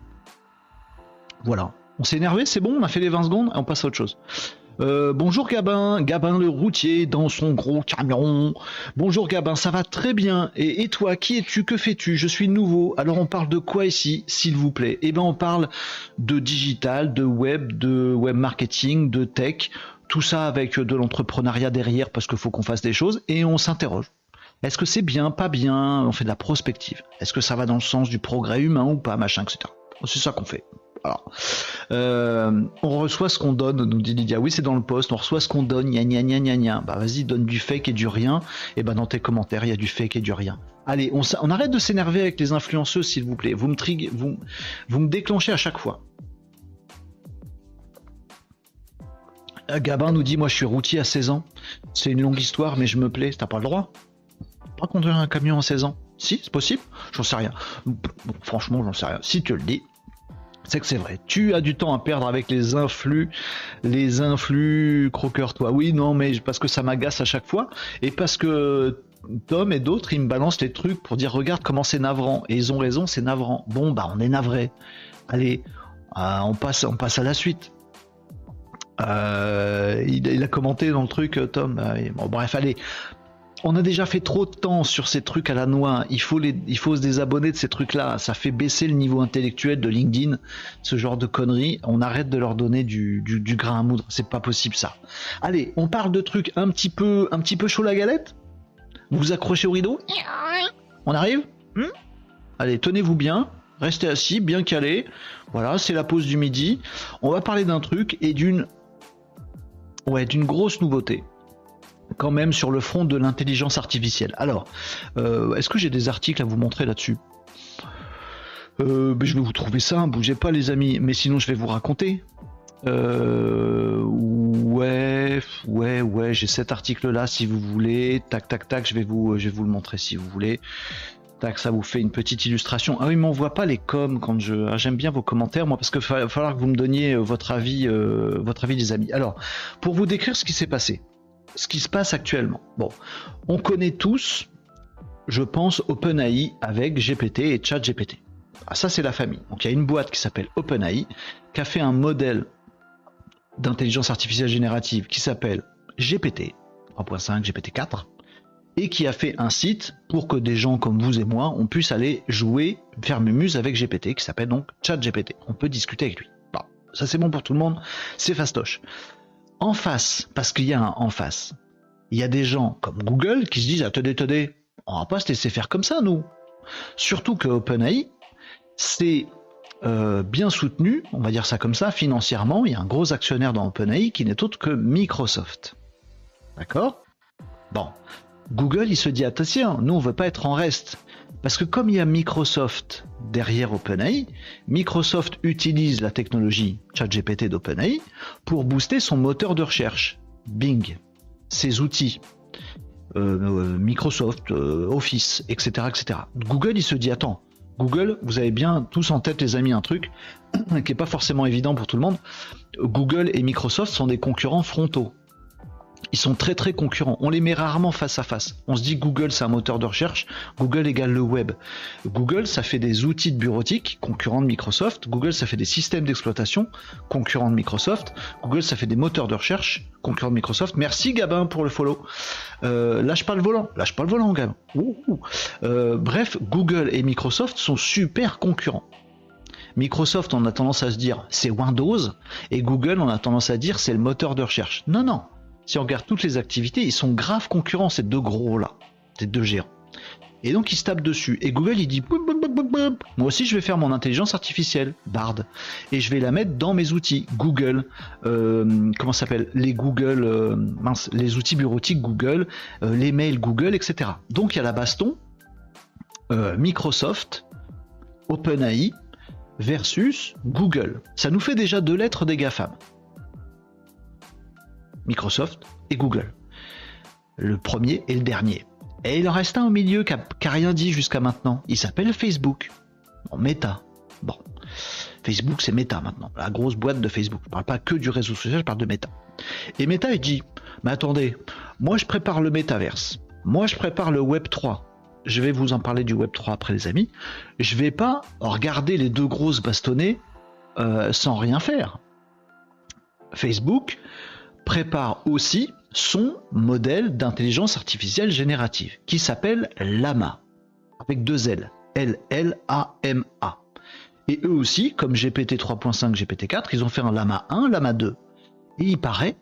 Voilà. On s'est énervé, c'est bon, on a fait les 20 secondes on passe à autre chose. Euh, bonjour Gabin, Gabin le routier dans son gros camion. Bonjour Gabin, ça va très bien. Et, toi, qui es-tu Que fais-tu? Je suis nouveau. Alors on parle de quoi ici, s'il vous plaît? Eh bien on parle de digital, de web, de web marketing, de tech, tout ça avec de l'entrepreneuriat derrière parce qu'il faut qu'on fasse des choses et on s'interroge. Est-ce que c'est bien, pas bien? On fait de la prospective. Est-ce que ça va dans le sens du progrès humain ou pas, machin, etc. C'est ça qu'on fait. Euh, on reçoit ce qu'on donne, nous dit Lydia. Oui, c'est dans le poste. On reçoit ce qu'on donne. Gna gna gna gna gna. Bah vas-y, donne du fake et du rien. Et bah dans tes commentaires, il y a du fake et du rien. Allez, on, arrête de s'énerver avec les influenceuses, s'il vous plaît. Vous me triguez, vous, vous me déclenchez à chaque fois. Euh, Gabin nous dit Moi, je suis routier à 16 ans. C'est une longue histoire, mais je me plais. T'as pas le droit. Pas conduire un camion à 16 ans. Si, c'est possible J'en sais rien. franchement, j'en sais rien. Si tu le dis, c'est que c'est vrai. Tu as du temps à perdre avec les influx, les influx croqueurs, toi. Oui, non, mais parce que ça m'agace à chaque fois et parce que Tom et d'autres, ils me balancent les trucs pour dire regarde comment c'est navrant. Et ils ont raison, c'est navrant. Bon, bah on est navré. Allez, euh, on, passe, on passe à la suite. Euh, il, a commenté dans le truc, Tom. Euh, bon, bref, allez, on a déjà fait trop de temps sur ces trucs à la noix. Il faut, se désabonner de ces trucs-là. Ça fait baisser le niveau intellectuel de LinkedIn, ce genre de conneries. On arrête de leur donner du, grain à moudre. C'est pas possible ça. Allez, on parle de trucs un petit peu, un petit peu chaud la galette. Vous vous accrochez au rideau On arrive? Hmm? Allez, tenez-vous bien. Restez assis, bien calé. Voilà, c'est la pause du midi. On va parler d'un truc et d'une, ouais, d'une grosse nouveauté quand même sur le front de l'intelligence artificielle. Alors, euh, est-ce que j'ai des articles à vous montrer là-dessus? Euh, Je vais vous trouver ça, bougez pas les amis, mais sinon je vais vous raconter. Euh, ouais, ouais, ouais, j'ai cet article-là si vous voulez. Tac, tac, tac, je vais vous, le montrer si vous voulez. Tac, ça vous fait une petite illustration. Ah oui, mais on voit pas les coms quand je. Ah, j'aime bien vos commentaires, moi, parce qu'il va falloir que vous me donniez votre avis, votre avis, des amis. Alors, pour vous décrire ce qui s'est passé ce qui se passe actuellement. Bon, on connaît tous, je pense, OpenAI avec GPT et ChatGPT. Ah, ça, c'est la famille. Donc, il y a une boîte qui s'appelle OpenAI qui a fait un modèle d'intelligence artificielle générative qui s'appelle GPT 3.5, GPT 4 et qui a fait un site pour que des gens comme vous et moi, on puisse aller jouer, faire mumuse avec GPT qui s'appelle donc ChatGPT. On peut discuter avec lui. Bon, ça c'est bon pour tout le monde, c'est fastoche en face, parce qu'il y a un en face, il y a des gens comme Google qui se disent attendez, attendez, on va pas se laisser faire comme ça, nous. Surtout que OpenAI, c'est euh, bien soutenu, on va dire ça comme ça, financièrement. Il y a un gros actionnaire dans OpenAI qui n'est autre que Microsoft. D'accord? Bon. Google, il se dit attention, nous on veut pas être en reste. Parce que comme il y a Microsoft derrière OpenAI, Microsoft utilise la technologie ChatGPT d'OpenAI pour booster son moteur de recherche, Bing, ses outils, euh, euh, Microsoft, Office, etc., etc. Google, il se dit attends, Google, vous avez bien tous en tête les amis un truc [COUGHS] qui n'est pas forcément évident pour tout le monde. Google et Microsoft sont des concurrents frontaux. Ils sont très très concurrents. On les met rarement face à face. On se dit Google c'est un moteur de recherche, Google égale le web. Google ça fait des outils de bureautique, concurrents de Microsoft. Google ça fait des systèmes d'exploitation, concurrents de Microsoft. Google ça fait des moteurs de recherche, concurrents de Microsoft. Merci Gabin pour le follow. Euh, lâche pas le volant, lâche pas le volant Gabin. Euh, bref, Google et Microsoft sont super concurrents. Microsoft, on a tendance à se dire c'est Windows, et Google, on a tendance à dire c'est le moteur de recherche. Non, non, si on regarde toutes les activités, ils sont graves concurrents, ces deux gros-là, ces deux géants. Et donc ils se tapent dessus. Et Google il dit moi aussi je vais faire mon intelligence artificielle, Bard, et je vais la mettre dans mes outils Google, euh, comment s'appelle les Google, euh, les outils bureautiques Google, euh, les mails Google, etc. Donc il y a la baston Microsoft, OpenAI versus Google. Ça nous fait déjà deux lettres des GAFAM. Microsoft et Google. Le premier et le dernier. Et il en reste un au milieu qui n'a rien dit jusqu'à maintenant. Il s'appelle Facebook. Bon, Meta. Bon. Facebook, c'est Meta maintenant. La grosse boîte de Facebook. Je ne parle pas que du réseau social, je parle de Meta. Et Meta, il dit Mais attendez, moi je prépare le métaverse. Moi je prépare le Web 3. Je vais vous en parler du Web 3 après, les amis. Je vais pas regarder les deux grosses bastonnées euh, sans rien faire. Facebook, prépare aussi son modèle d'intelligence artificielle générative qui s'appelle Lama avec deux L, L-L-A-M-A. Et eux aussi, comme GPT 3.5, GPT 4, ils ont fait un Lama 1, Lama 2. Et il paraît,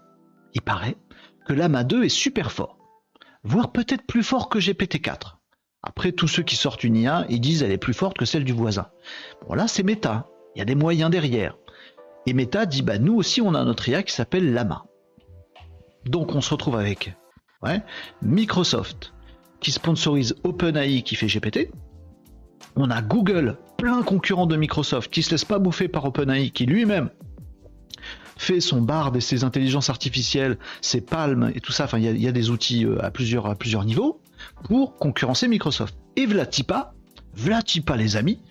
il paraît que Lama 2 est super fort, voire peut-être plus fort que GPT 4. Après, tous ceux qui sortent une IA, ils disent elle est plus forte que celle du voisin. Bon là, c'est Meta. Il y a des moyens derrière. Et Meta dit bah nous aussi on a notre IA qui s'appelle Lama. Donc on se retrouve avec Microsoft qui sponsorise OpenAI qui fait GPT. On a Google, plein concurrent de Microsoft, qui se laisse pas bouffer par OpenAI, qui lui-même fait son Bard et ses intelligences artificielles, ses Palm et tout ça. Enfin, il y, a des outils euh, à plusieurs, à plusieurs niveaux pour concurrencer Microsoft. Et Vlatipa, Vlatipa les amis,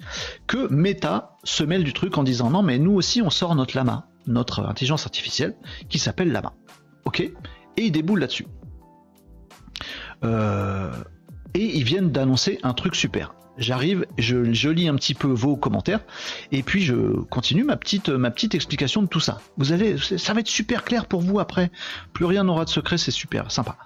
que Meta se mêle du truc en disant non mais nous aussi on sort notre Lama, notre intelligence artificielle qui s'appelle Lama. Ok Et ils déboulent là-dessus. Euh, et ils viennent d'annoncer un truc super. J'arrive, je, lis un petit peu vos commentaires et puis je continue ma petite, ma petite explication de tout ça. Vous allez, ça va être super clair pour vous après. Plus rien n'aura de secret, c'est super, sympa.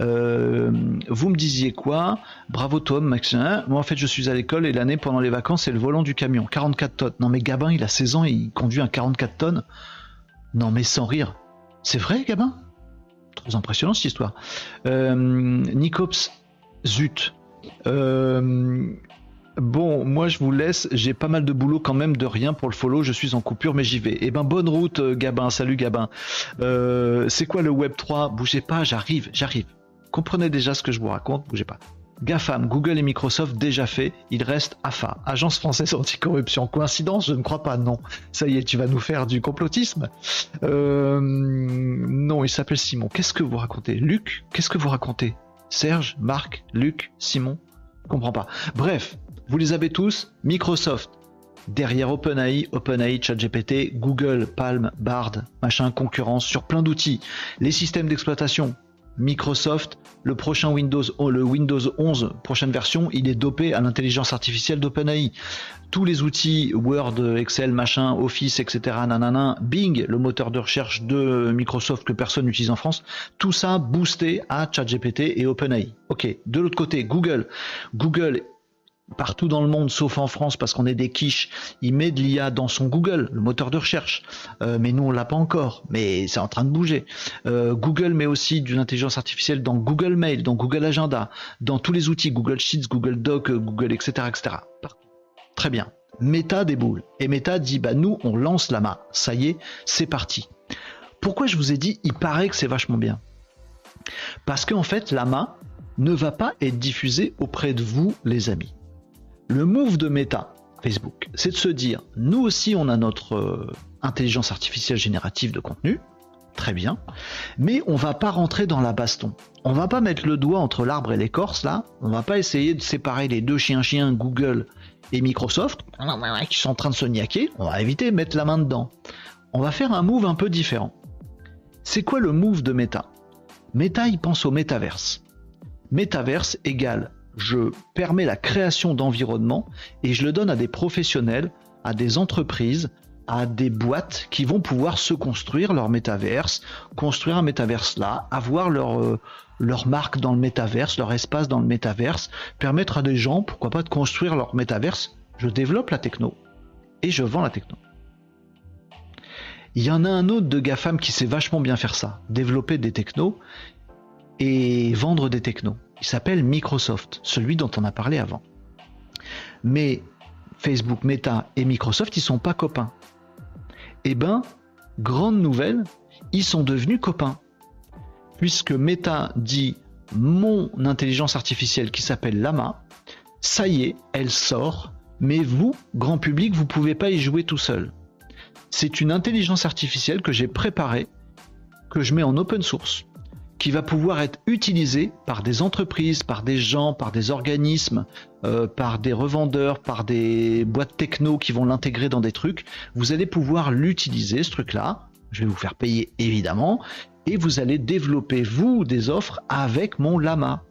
Euh, vous me disiez quoi? Bravo Tom, Maxime. Moi en fait je suis à l'école et l'année pendant les vacances c'est le volant du camion, 44 tonnes. Non mais Gabin il a 16 ans et il conduit un 44 tonnes. Non mais sans rire. C'est vrai Gabin? Très impressionnant cette histoire. Euh, Nicops, zut. Euh, bon, moi je vous laisse, j'ai pas mal de boulot quand même, de rien pour le follow, je suis en coupure mais j'y vais. Eh ben bonne route euh, Gabin, salut Gabin. c'est quoi le Web 3 Bougez pas, j'arrive, j'arrive. Comprenez déjà ce que je vous raconte, bougez pas. GAFAM, Google et Microsoft déjà fait, il reste AFA, Agence française anticorruption. Coïncidence Je ne crois pas, non. Ça y est, tu vas nous faire du complotisme euh, Non, il s'appelle Simon. Qu'est-ce que vous racontez? Luc, qu'est-ce que vous racontez? Serge, Marc, Luc, Simon? Je comprends pas. Bref, vous les avez tous. Microsoft, derrière OpenAI, OpenAI, ChatGPT, Google, Palm, Bard, machin, concurrence sur plein d'outils. Les systèmes d'exploitation, Microsoft, le prochain Windows, oh, le Windows 11, prochaine version, il est dopé à l'intelligence artificielle d'OpenAI. Tous les outils Word, Excel, machin, Office, etc. Bing, le moteur de recherche de Microsoft que personne n'utilise en France, tout ça boosté à ChatGPT et OpenAI. Ok. De l'autre côté, Google. Google partout dans le monde, sauf en France, parce qu'on est des quiches, il met de l'IA dans son Google, le moteur de recherche. Euh, mais nous, on l'a pas encore. Mais c'est en train de bouger. Euh, Google met aussi d'une intelligence artificielle dans Google Mail, dans Google Agenda, dans tous les outils, Google Sheets, Google Doc, Google, etc., etc. Très bien. Meta déboule. Et Meta dit bah nous on lance Lama. Ça y est, c'est parti. Pourquoi je vous ai dit il paraît que c'est vachement bien? Parce qu'en fait Lama ne va pas être diffusé auprès de vous les amis. Le move de Meta, Facebook, c'est de se dire nous aussi on a notre euh, intelligence artificielle générative de contenu, très bien, mais on va pas rentrer dans la baston. On va pas mettre le doigt entre l'arbre et l'écorce là, on va pas essayer de séparer les deux chiens-chiens Google et Microsoft [LAUGHS] qui sont en train de se niaquer, on va éviter de mettre la main dedans. On va faire un move un peu différent. C'est quoi le move de Meta? Meta, il pense au métaverse. Métaverse égale je permets la création d'environnements et je le donne à des professionnels, à des entreprises, à des boîtes qui vont pouvoir se construire leur métaverse, construire un métaverse là, avoir leur, euh, leur marque dans le métaverse, leur espace dans le métaverse, permettre à des gens, pourquoi pas, de construire leur métaverse. Je développe la techno et je vends la techno. Il y en a un autre de GAFAM qui sait vachement bien faire ça, développer des technos et vendre des technos. Il s'appelle Microsoft, celui dont on a parlé avant. Mais Facebook, Meta et Microsoft, ils sont pas copains. Eh ben, grande nouvelle, ils sont devenus copains. Puisque Meta dit mon intelligence artificielle qui s'appelle Lama, ça y est, elle sort, mais vous, grand public, vous pouvez pas y jouer tout seul. C'est une intelligence artificielle que j'ai préparée, que je mets en open source qui va pouvoir être utilisé par des entreprises, par des gens, par des organismes, euh, par des revendeurs, par des boîtes techno qui vont l'intégrer dans des trucs. Vous allez pouvoir l'utiliser, ce truc-là. Je vais vous faire payer évidemment. Et vous allez développer, vous, des offres avec mon lama.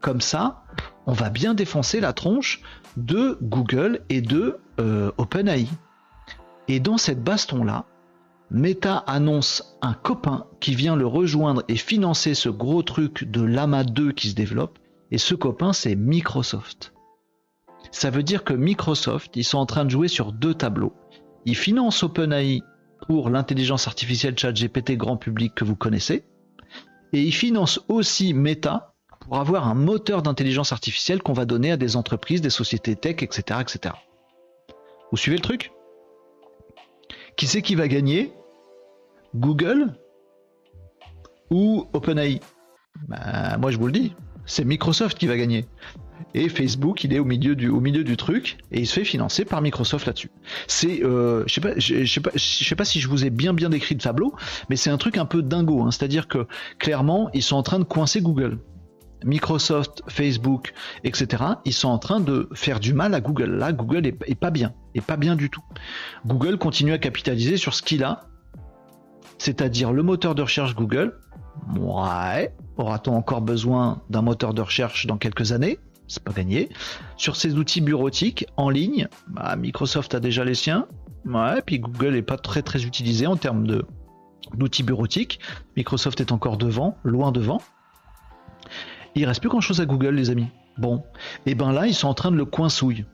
Comme ça, on va bien défoncer la tronche de Google et de euh, OpenAI. Et dans cette baston-là, Meta annonce un copain qui vient le rejoindre et financer ce gros truc de Lama 2 qui se développe. Et ce copain, c'est Microsoft. Ça veut dire que Microsoft, ils sont en train de jouer sur deux tableaux. Ils financent OpenAI pour l'intelligence artificielle ChatGPT grand public que vous connaissez. Et ils financent aussi Meta pour avoir un moteur d'intelligence artificielle qu'on va donner à des entreprises, des sociétés tech, etc. etc. Vous suivez le truc? Qui c'est qui va gagner? Google ou OpenAI bah, Moi je vous le dis, c'est Microsoft qui va gagner. Et Facebook, il est au milieu du, au milieu du truc et il se fait financer par Microsoft là-dessus. C'est, euh, je sais pas, je sais pas, pas si je vous ai bien bien décrit le tableau, mais c'est un truc un peu dingo. Hein. C'est-à-dire que clairement, ils sont en train de coincer Google. Microsoft, Facebook, etc., ils sont en train de faire du mal à Google. Là, Google est, est pas bien, est pas bien du tout. Google continue à capitaliser sur ce qu'il a, c'est-à-dire le moteur de recherche Google. Ouais, aura-t-on encore besoin d'un moteur de recherche dans quelques années? C'est pas gagné. Sur ces outils bureautiques en ligne, bah, Microsoft a déjà les siens. Ouais, puis Google n'est pas très très utilisé en termes d'outils bureautiques. Microsoft est encore devant, loin devant. Il reste plus grand chose à Google, les amis. Bon, et eh ben là, ils sont en train de le coinsouille.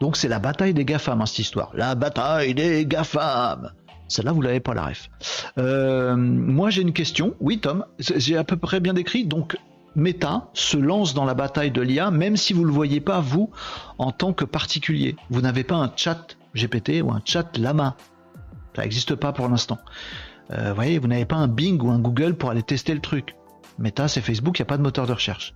Donc c'est la bataille des GAFAM, hein, cette histoire. La bataille des GAFAM. Celle-là, vous l'avez pas la ref. Euh, moi, j'ai une question. Oui, Tom, j'ai à peu près bien décrit. Donc, Meta se lance dans la bataille de l'IA, même si vous ne le voyez pas, vous, en tant que particulier. Vous n'avez pas un chat GPT ou un chat Lama. Ça n'existe pas pour l'instant. Euh, vous voyez, vous n'avez pas un Bing ou un Google pour aller tester le truc. Meta, c'est Facebook, il n'y a pas de moteur de recherche.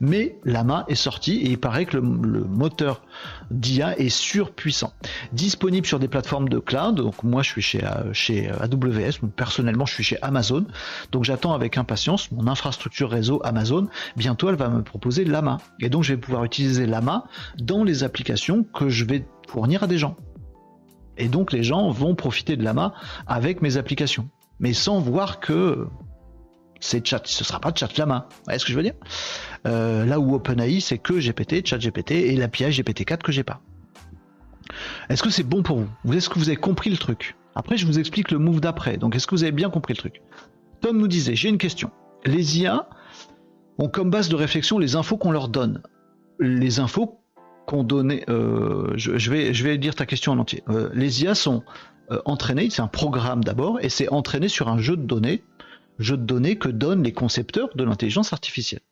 Mais Lama est sorti et il paraît que le, moteur d'IA est surpuissant. Disponible sur des plateformes de cloud. Donc moi, je suis chez, euh, euh, AWS. Personnellement, je suis chez Amazon. Donc j'attends avec impatience mon infrastructure réseau Amazon. Bientôt, elle va me proposer Lama. Et donc, je vais pouvoir utiliser Lama dans les applications que je vais fournir à des gens. Et donc, les gens vont profiter de Lama avec mes applications. Mais sans voir que c'est chat, ce sera pas chat lama. Vous voyez ce que je veux dire euh, Là où OpenAI, c'est que GPT, chat GPT et l'API GPT-4 que j'ai pas. Est-ce que c'est bon pour vous? Est-ce que vous avez compris le truc? Après, je vous explique le move d'après. Donc, est-ce que vous avez bien compris le truc? Tom nous disait, j'ai une question. Les IA ont comme base de réflexion les infos qu'on leur donne. Les infos qu'on donnait. Euh, je, vais, je vais dire ta question en entier. Euh, les IA sont entraînées, c'est un programme d'abord, et c'est entraîné sur un jeu de données jeu de données que donnent les concepteurs de l'intelligence artificielle.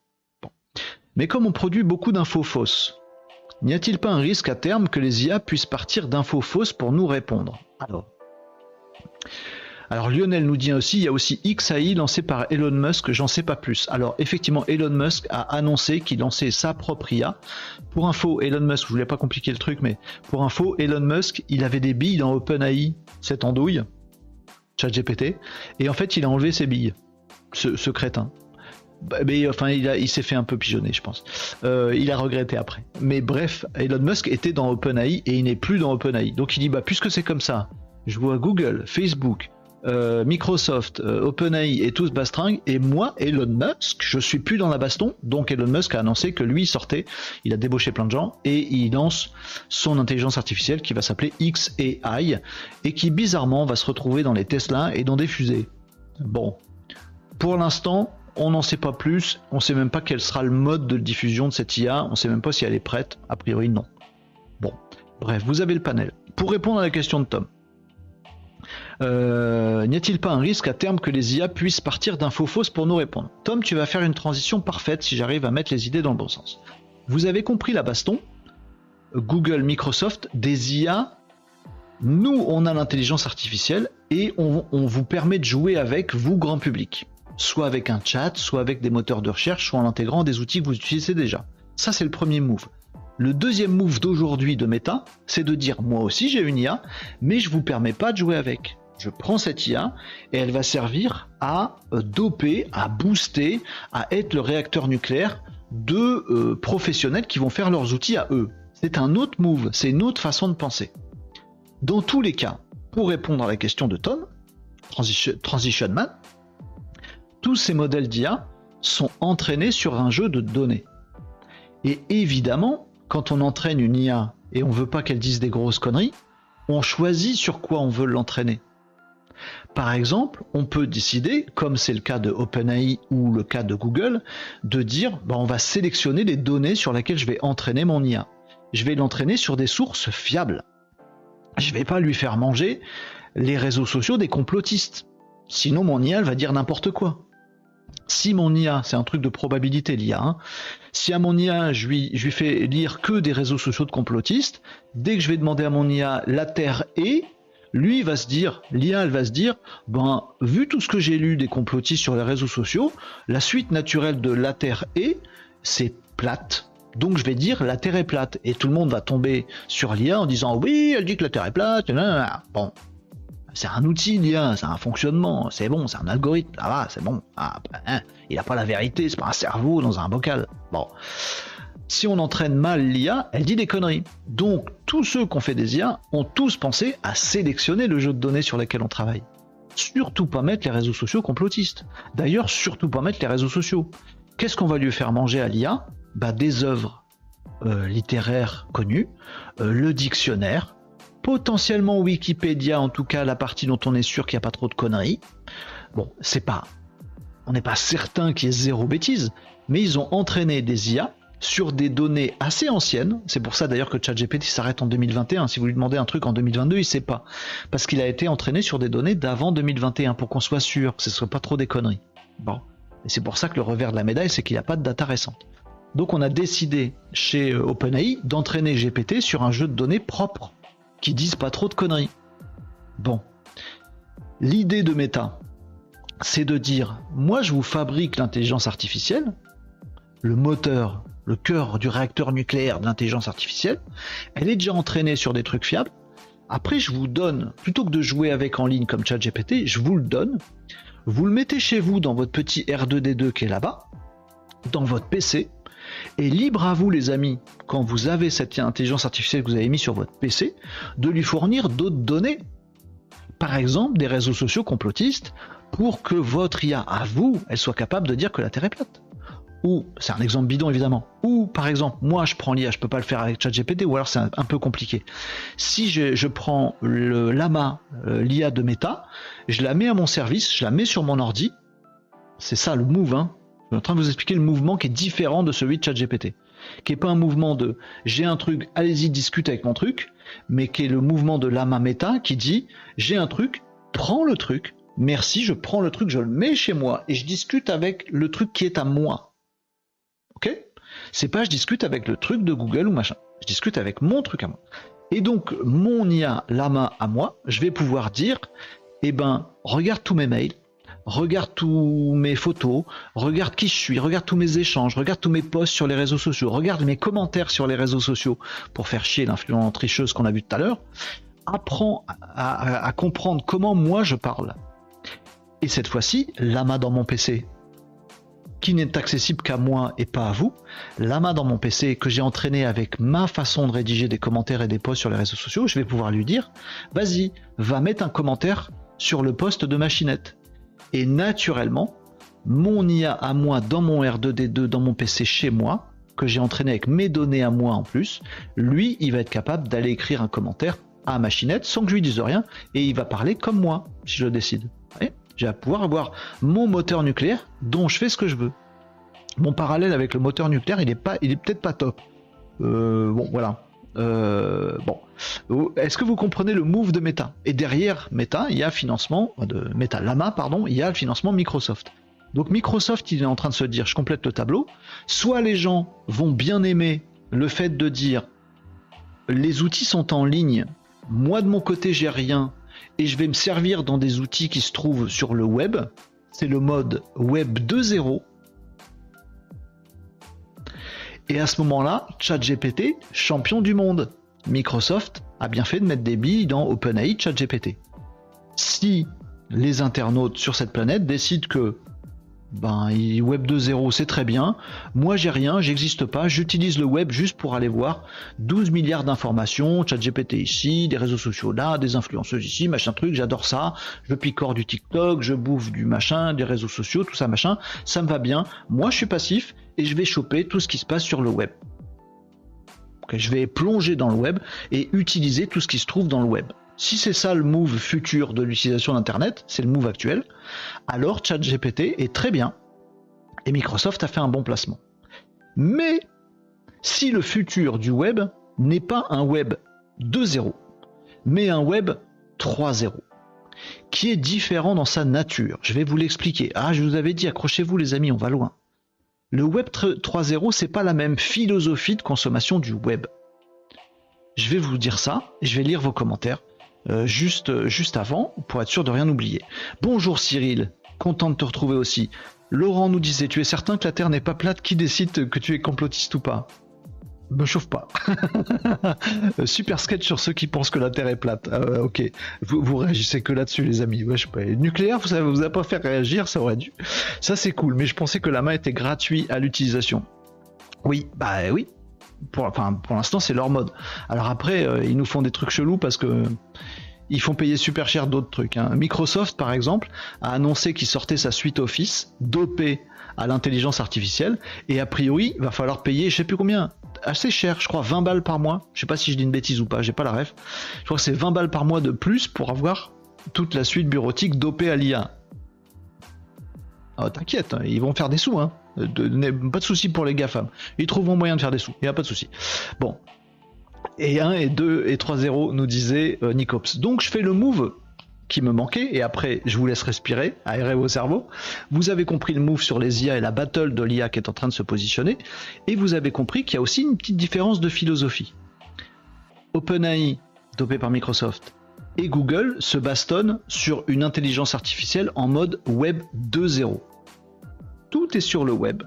Mais comme on produit beaucoup d'infos fausses, N'y a-t-il pas un risque à terme que les IA puissent partir d'infos fausses pour nous répondre? Alors, Lionel nous dit aussi, il y a aussi XAI lancé par Elon Musk, j'en sais pas plus. Alors effectivement, Elon Musk a annoncé qu'il lançait sa propre IA. Pour info, Elon Musk, je voulais pas compliquer le truc, mais pour info, Elon Musk, il avait des billes dans OpenAI, cette andouille, ChatGPT, et en fait il a enlevé ses billes, ce, crétin. Bah, mais enfin, il, s'est fait un peu pigeonner, je pense. Euh, il a regretté après. Mais bref, Elon Musk était dans OpenAI et il n'est plus dans OpenAI. Donc il dit, bah puisque c'est comme ça, je vois Google, Facebook, euh, Microsoft, euh, OpenAI et tous bastringues, et moi, Elon Musk, je suis plus dans la baston, donc Elon Musk a annoncé que lui sortait, il a débauché plein de gens, et il lance son intelligence artificielle qui va s'appeler XAI, et qui bizarrement va se retrouver dans les Tesla et dans des fusées. Bon, pour l'instant, on n'en sait pas plus, on sait même pas quel sera le mode de diffusion de cette IA, on sait même pas si elle est prête, a priori non. Bon, bref, vous avez le panel. Pour répondre à la question de Tom, euh, n'y a-t-il pas un risque à terme que les IA puissent partir d'infos fausses pour nous répondre? Tom, tu vas faire une transition parfaite si j'arrive à mettre les idées dans le bon sens. Vous avez compris la baston? Google, Microsoft, des IA, nous on a l'intelligence artificielle et on, vous permet de jouer avec vous grand public. Soit avec un chat, soit avec des moteurs de recherche, soit en intégrant des outils que vous utilisez déjà. Ça c'est le premier move. Le deuxième move d'aujourd'hui de Meta, c'est de dire moi aussi j'ai une IA, mais je vous permets pas de jouer avec je prends cette IA et elle va servir à euh, doper, à booster, à être le réacteur nucléaire de euh, professionnels qui vont faire leurs outils à eux. C'est un autre move, c'est une autre façon de penser. Dans tous les cas, pour répondre à la question de Tom, Transition, Man, tous ces modèles d'IA sont entraînés sur un jeu de données. Et évidemment, quand on entraîne une IA et on veut pas qu'elle dise des grosses conneries, on choisit sur quoi on veut l'entraîner. Par exemple, on peut décider, comme c'est le cas de OpenAI ou le cas de Google, de dire bah, on va sélectionner les données sur lesquelles je vais entraîner mon IA. Je vais l'entraîner sur des sources fiables. Je ne vais pas lui faire manger les réseaux sociaux des complotistes. Sinon, mon IA va dire n'importe quoi. Si mon IA, c'est un truc de probabilité l'IA, hein, si à mon IA je lui, je lui fais lire que des réseaux sociaux de complotistes, dès que je vais demander à mon IA la Terre est, lui va se dire, l'IA elle va se dire, ben vu tout ce que j'ai lu des complotistes sur les réseaux sociaux, la suite naturelle de la Terre est, c'est plate. Donc je vais dire la Terre est plate et tout le monde va tomber sur l'IA en disant oui, elle dit que la Terre est plate. Bon, c'est un outil l'IA, c'est un fonctionnement, c'est bon, c'est un algorithme, ça va, c'est bon. Ah, ben, il n'a pas la vérité, c'est pas un cerveau dans un bocal. Bon si on entraîne mal l'IA, elle dit des conneries. Donc tous ceux qui ont fait des IA ont tous pensé à sélectionner le jeu de données sur lequel on travaille. Surtout pas mettre les réseaux sociaux complotistes. D'ailleurs, surtout pas mettre les réseaux sociaux. Qu'est-ce qu'on va lui faire manger à l'IA bah, Des œuvres euh, littéraires connues, euh, le dictionnaire, potentiellement Wikipédia, en tout cas la partie dont on est sûr qu'il n'y a pas trop de conneries. Bon, c'est pas. On n'est pas certain qu'il y ait zéro bêtise, mais ils ont entraîné des IA sur des données assez anciennes. C'est pour ça d'ailleurs que ChatGPT s'arrête en 2021. Si vous lui demandez un truc en 2022, il sait pas. Parce qu'il a été entraîné sur des données d'avant 2021 pour qu'on soit sûr que ce ne soit pas trop des conneries. Bon. Et c'est pour ça que le revers de la médaille, c'est qu'il n'y a pas de data récente. Donc on a décidé chez euh, OpenAI d'entraîner GPT sur un jeu de données propre, qui disent pas trop de conneries. Bon. L'idée de Meta, c'est de dire, moi je vous fabrique l'intelligence artificielle, le moteur le cœur du réacteur nucléaire de l'intelligence artificielle, elle est déjà entraînée sur des trucs fiables. Après, je vous donne, plutôt que de jouer avec en ligne comme ChatGPT, je vous le donne. Vous le mettez chez vous dans votre petit R2D2 qui est là-bas, dans votre PC, et libre à vous, les amis, quand vous avez cette intelligence artificielle que vous avez mis sur votre PC, de lui fournir d'autres données. Par exemple, des réseaux sociaux complotistes pour que votre IA à vous, elle soit capable de dire que la Terre est plate ou c'est un exemple bidon évidemment, ou par exemple moi je prends l'IA, je peux pas le faire avec ChatGPT, ou alors c'est un, peu compliqué. Si je, prends le Lama, euh, l'IA de Meta, je la mets à mon service, je la mets sur mon ordi, c'est ça le move, hein. Je suis en train de vous expliquer le mouvement qui est différent de celui de ChatGPT, qui est pas un mouvement de j'ai un truc, allez-y discute avec mon truc, mais qui est le mouvement de Lama Meta qui dit j'ai un truc, prends le truc, merci, je prends le truc, je le mets chez moi et je discute avec le truc qui est à moi C'est pas je discute avec le truc de Google ou machin. Je discute avec mon truc à moi. Et donc, mon IA Lama à moi, je vais pouvoir dire, eh ben, regarde tous mes mails, regarde tous mes photos, regarde qui je suis, regarde tous mes échanges, regarde tous mes posts sur les réseaux sociaux, regarde mes commentaires sur les réseaux sociaux pour faire chier l'influence tricheuse qu'on a vu tout à l'heure. Apprends à, à comprendre comment moi je parle. Et cette fois-ci, Lama dans mon PC, qui n'est accessible qu'à moi et pas à vous, la main dans mon PC que j'ai entraîné avec ma façon de rédiger des commentaires et des posts sur les réseaux sociaux, je vais pouvoir lui dire vas-y, va mettre un commentaire sur le post de Machinette. Et naturellement, mon IA à moi dans mon R2D2 dans mon PC chez moi, que j'ai entraîné avec mes données à moi en plus, lui, il va être capable d'aller écrire un commentaire à Machinette sans que je lui dise rien et il va parler comme moi si je le décide. Je vais pouvoir avoir mon moteur nucléaire dont je fais ce que je veux. Mon parallèle avec le moteur nucléaire, il est pas, il est peut-être pas top. Euh, bon, voilà. Euh, bon, est-ce que vous comprenez le move de Meta? Et derrière Meta, il y a financement de Meta Lama, pardon, il y a le financement Microsoft. Donc Microsoft, il est en train de se dire, je complète le tableau. Soit les gens vont bien aimer le fait de dire, les outils sont en ligne. Moi de mon côté, j'ai rien et je vais me servir dans des outils qui se trouvent sur le web. C'est le mode Web 2.0. Et à ce moment-là, ChatGPT, champion du monde. Microsoft a bien fait de mettre des billes dans OpenAI ChatGPT. Si les internautes sur cette planète décident que ben, Web 2.0, c'est très bien. Moi, j'ai rien, j'existe pas. J'utilise le web juste pour aller voir 12 milliards d'informations, chat GPT ici, des réseaux sociaux là, des influenceuses ici, machin truc, j'adore ça. Je picore du TikTok, je bouffe du machin, des réseaux sociaux, tout ça machin. Ça me va bien. Moi, je suis passif et je vais choper tout ce qui se passe sur le web. je vais plonger dans le web et utiliser tout ce qui se trouve dans le web. Si c'est ça le move futur de l'utilisation d'Internet, c'est le move actuel, alors ChatGPT est très bien et Microsoft a fait un bon placement. Mais si le futur du web n'est pas un web 2.0, mais un web 3.0, qui est différent dans sa nature, je vais vous l'expliquer. Ah, je vous avais dit, accrochez-vous les amis, on va loin. Le web 3.0, c'est pas la même philosophie de consommation du web. Je vais vous dire ça, je vais lire vos commentaires. Euh, juste, juste avant pour être sûr de rien oublier. Bonjour Cyril, content de te retrouver aussi. Laurent nous disait Tu es certain que la Terre n'est pas plate? Qui décide que tu es complotiste ou pas? Me chauffe pas. [LAUGHS] Super sketch sur ceux qui pensent que la Terre est plate. Euh, ok, vous, réagissez que là-dessus, les amis. Ouais, je. Nucléaire, vous savez, vous a pas fait réagir, ça aurait dû. Ça, c'est cool, mais je pensais que la main était gratuite à l'utilisation. Oui, bah oui, pour, enfin, pour l'instant, c'est leur mode. Alors après, euh, ils nous font des trucs chelous parce que ils font payer super cher d'autres trucs. Hein. Microsoft, par exemple, a annoncé qu'il sortait sa suite Office dopée à l'intelligence artificielle et a priori, il va falloir payer, je sais plus combien, assez cher, je crois 20 balles par mois. Je sais pas si je dis une bêtise ou pas, j'ai pas la ref. Je crois que c'est 20 balles par mois de plus pour avoir toute la suite bureautique dopée à l'IA. Oh, t'inquiète, hein, ils vont faire des sous, hein. Pas de souci pour les GAFAM. Ils trouveront moyen de faire des sous, il n'y a pas de souci. Bon. Et 1 et 2 et 3-0 nous disait euh, Nicops. Donc je fais le move qui me manquait, et après je vous laisse respirer, aérer vos cerveaux. Vous avez compris le move sur les IA et la battle de l'IA qui est en train de se positionner, et vous avez compris qu'il y a aussi une petite différence de philosophie. OpenAI, dopé par Microsoft, et Google se bastonnent sur une intelligence artificielle en mode Web 2.0. Tout est sur le web.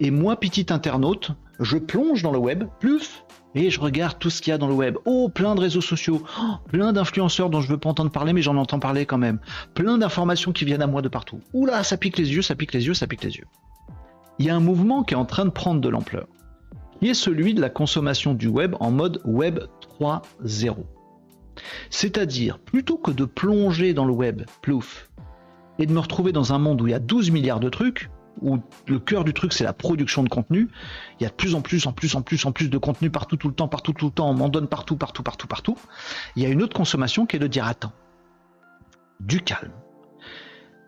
Et moi, petit internaute, je plonge dans le web, plus, et je regarde tout ce qu'il y a dans le web. Oh, plein de réseaux sociaux, oh, plein d'influenceurs dont je veux pas entendre parler, mais j'en entends parler quand même. Plein d'informations qui viennent à moi de partout. Oula, ça pique les yeux, ça pique les yeux, ça pique les yeux. Il y a un mouvement qui est en train de prendre de l'ampleur, qui est celui de la consommation du web en mode Web 3.0. C'est-à-dire, plutôt que de plonger dans le web, plouf, et de me retrouver dans un monde où il y a 12 milliards de trucs, où le cœur du truc c'est la production de contenu, il y a de plus en plus, en plus, en plus, en plus de contenu partout, tout le temps, partout, tout le temps, on m'en donne partout, partout, partout, partout. Il y a une autre consommation qui est de dire attends, du calme.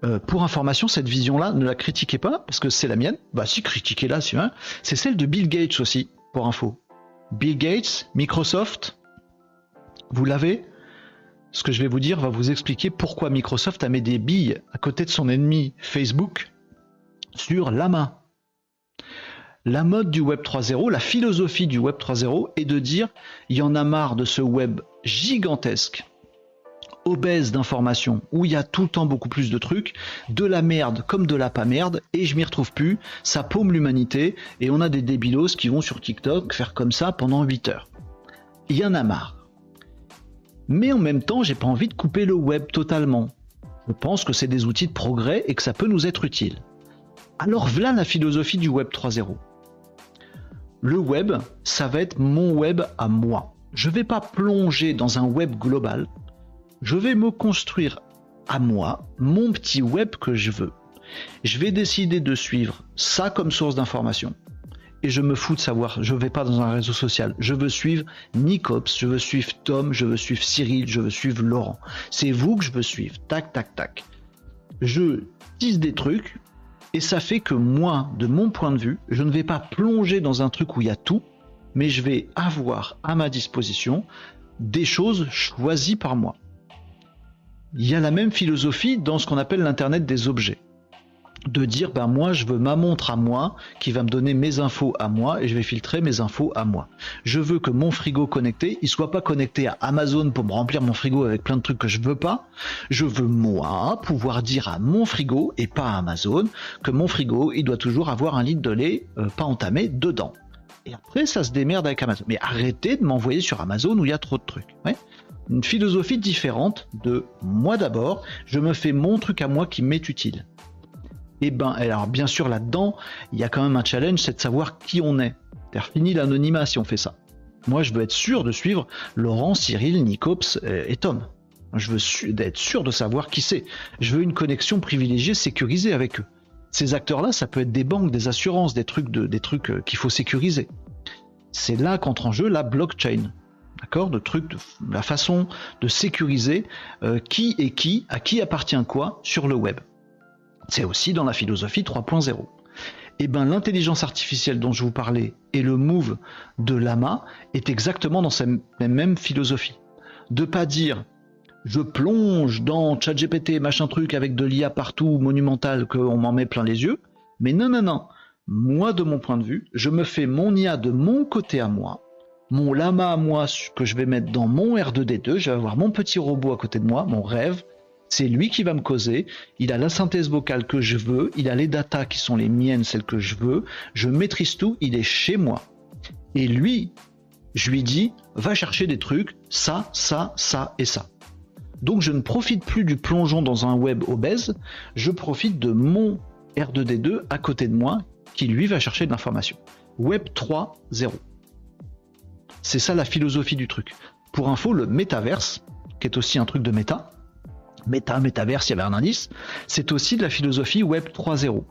Euh, pour information, cette vision-là, ne la critiquez pas, parce que c'est la mienne. Bah si, critiquez-la, si C'est celle de Bill Gates aussi, pour info. Bill Gates, Microsoft, vous l'avez Ce que je vais vous dire va vous expliquer pourquoi Microsoft a mis des billes à côté de son ennemi Facebook sur Lama. La mode du Web 3.0, la philosophie du Web 3.0 est de dire il y en a marre de ce web gigantesque, obèse d'informations, où il y a tout le temps beaucoup plus de trucs, de la merde comme de la pas merde, et je m'y retrouve plus, ça paume l'humanité, et on a des débilos qui vont sur TikTok faire comme ça pendant 8 heures. Il y en a marre. Mais en même temps, j'ai pas envie de couper le web totalement. Je pense que c'est des outils de progrès et que ça peut nous être utile. Alors voilà la philosophie du web 3.0. Le web, ça va être mon web à moi. Je ne vais pas plonger dans un web global. Je vais me construire à moi mon petit web que je veux. Je vais décider de suivre ça comme source d'information et je me fous de savoir. Je vais pas dans un réseau social. Je veux suivre Nicops, je veux suivre Tom, je veux suivre Cyril, je veux suivre Laurent. C'est vous que je veux suivre. Tac, tac, tac. Je tisse des trucs et ça fait que moi, de mon point de vue, je ne vais pas plonger dans un truc où il y a tout, mais je vais avoir à ma disposition des choses choisies par moi. Il y a la même philosophie dans ce qu'on appelle l'Internet des objets de dire ben moi je veux ma montre à moi qui va me donner mes infos à moi et je vais filtrer mes infos à moi. Je veux que mon frigo connecté, il soit pas connecté à Amazon pour me remplir mon frigo avec plein de trucs que je veux pas. Je veux moi pouvoir dire à mon frigo et pas à Amazon que mon frigo, il doit toujours avoir un litre de lait euh, pas entamé dedans. Et après ça se démerde avec Amazon. Mais arrêtez de m'envoyer sur Amazon où il y a trop de trucs. Une philosophie différente de moi d'abord, je me fais mon truc à moi qui m'est utile. Et eh ben, alors bien sûr là-dedans, il y a quand même un challenge, c'est de savoir qui on est. cest fini l'anonymat si on fait ça. Moi, je veux être sûr de suivre Laurent, Cyril, Nicops euh, et Tom. Je veux être sûr de savoir qui c'est. Je veux une connexion privilégiée, sécurisée avec eux. Ces acteurs-là, ça peut être des banques, des assurances, des trucs, trucs euh, qu'il faut sécuriser. C'est là qu'entre en jeu la blockchain. D'accord? De trucs, la façon de sécuriser euh, qui est qui, à qui appartient quoi sur le web. C'est aussi dans la philosophie 3.0. Et bien l'intelligence artificielle dont je vous parlais et le move de Lama est exactement dans cette même philosophie. De pas dire je plonge dans ChatGPT, machin truc avec de l'IA partout, monumental, qu'on m'en met plein les yeux. Mais non, non, non. Moi, de mon point de vue, je me fais mon IA de mon côté à moi, mon lama à moi que je vais mettre dans mon R2D2, je vais avoir mon petit robot à côté de moi, mon rêve, c'est lui qui va me causer. Il a la synthèse vocale que je veux. Il a les datas qui sont les miennes, celles que je veux. Je maîtrise tout. Il est chez moi. Et lui, je lui dis, va chercher des trucs, ça, ça, ça et ça. Donc je ne profite plus du plongeon dans un web obèse, je profite de mon R2D2 à côté de moi qui lui va chercher de l'information. Web 3.0. C'est ça la philosophie du truc. Pour info, le métaverse, qui est aussi un truc de méta, méta, métaverse, il y avait un indice, c'est aussi de la philosophie Web 3.0.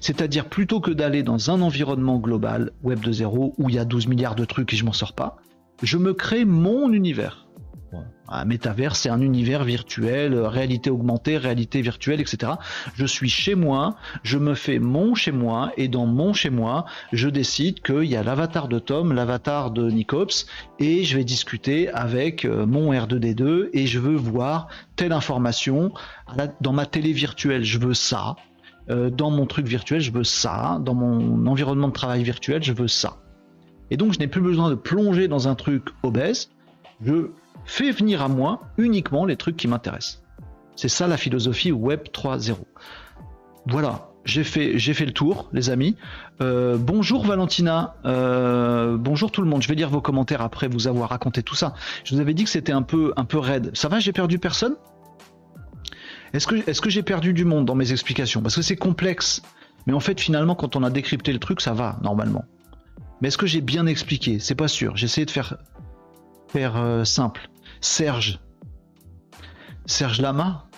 C'est-à-dire plutôt que d'aller dans un environnement global, Web 2.0, où il y a 12 milliards de trucs et je m'en sors pas, je me crée mon univers. Un métavers, c'est un univers virtuel, euh, réalité augmentée, réalité virtuelle, etc. Je suis chez moi, je me fais mon chez moi, et dans mon chez moi, je décide qu'il y a l'avatar de Tom, l'avatar de Nicops, et je vais discuter avec euh, mon R2D2, et je veux voir telle information. Dans ma télé virtuelle, je veux ça. Euh, dans mon truc virtuel, je veux ça. Dans mon environnement de travail virtuel, je veux ça. Et donc, je n'ai plus besoin de plonger dans un truc obèse. Je fais venir à moi uniquement les trucs qui m'intéressent. C'est ça la philosophie Web 3.0. Voilà, j'ai fait, le tour, les amis. Euh, bonjour Valentina, euh, bonjour tout le monde. Je vais lire vos commentaires après vous avoir raconté tout ça. Je vous avais dit que c'était un peu, un peu raide. Ça va, j'ai perdu personne? Est-ce que, j'ai perdu du monde dans mes explications? Parce que c'est complexe. Mais en fait, finalement, quand on a décrypté le truc, ça va normalement. Mais est-ce que j'ai bien expliqué? C'est pas sûr. J'ai essayé de faire, faire euh, simple. Serge. Serge Lama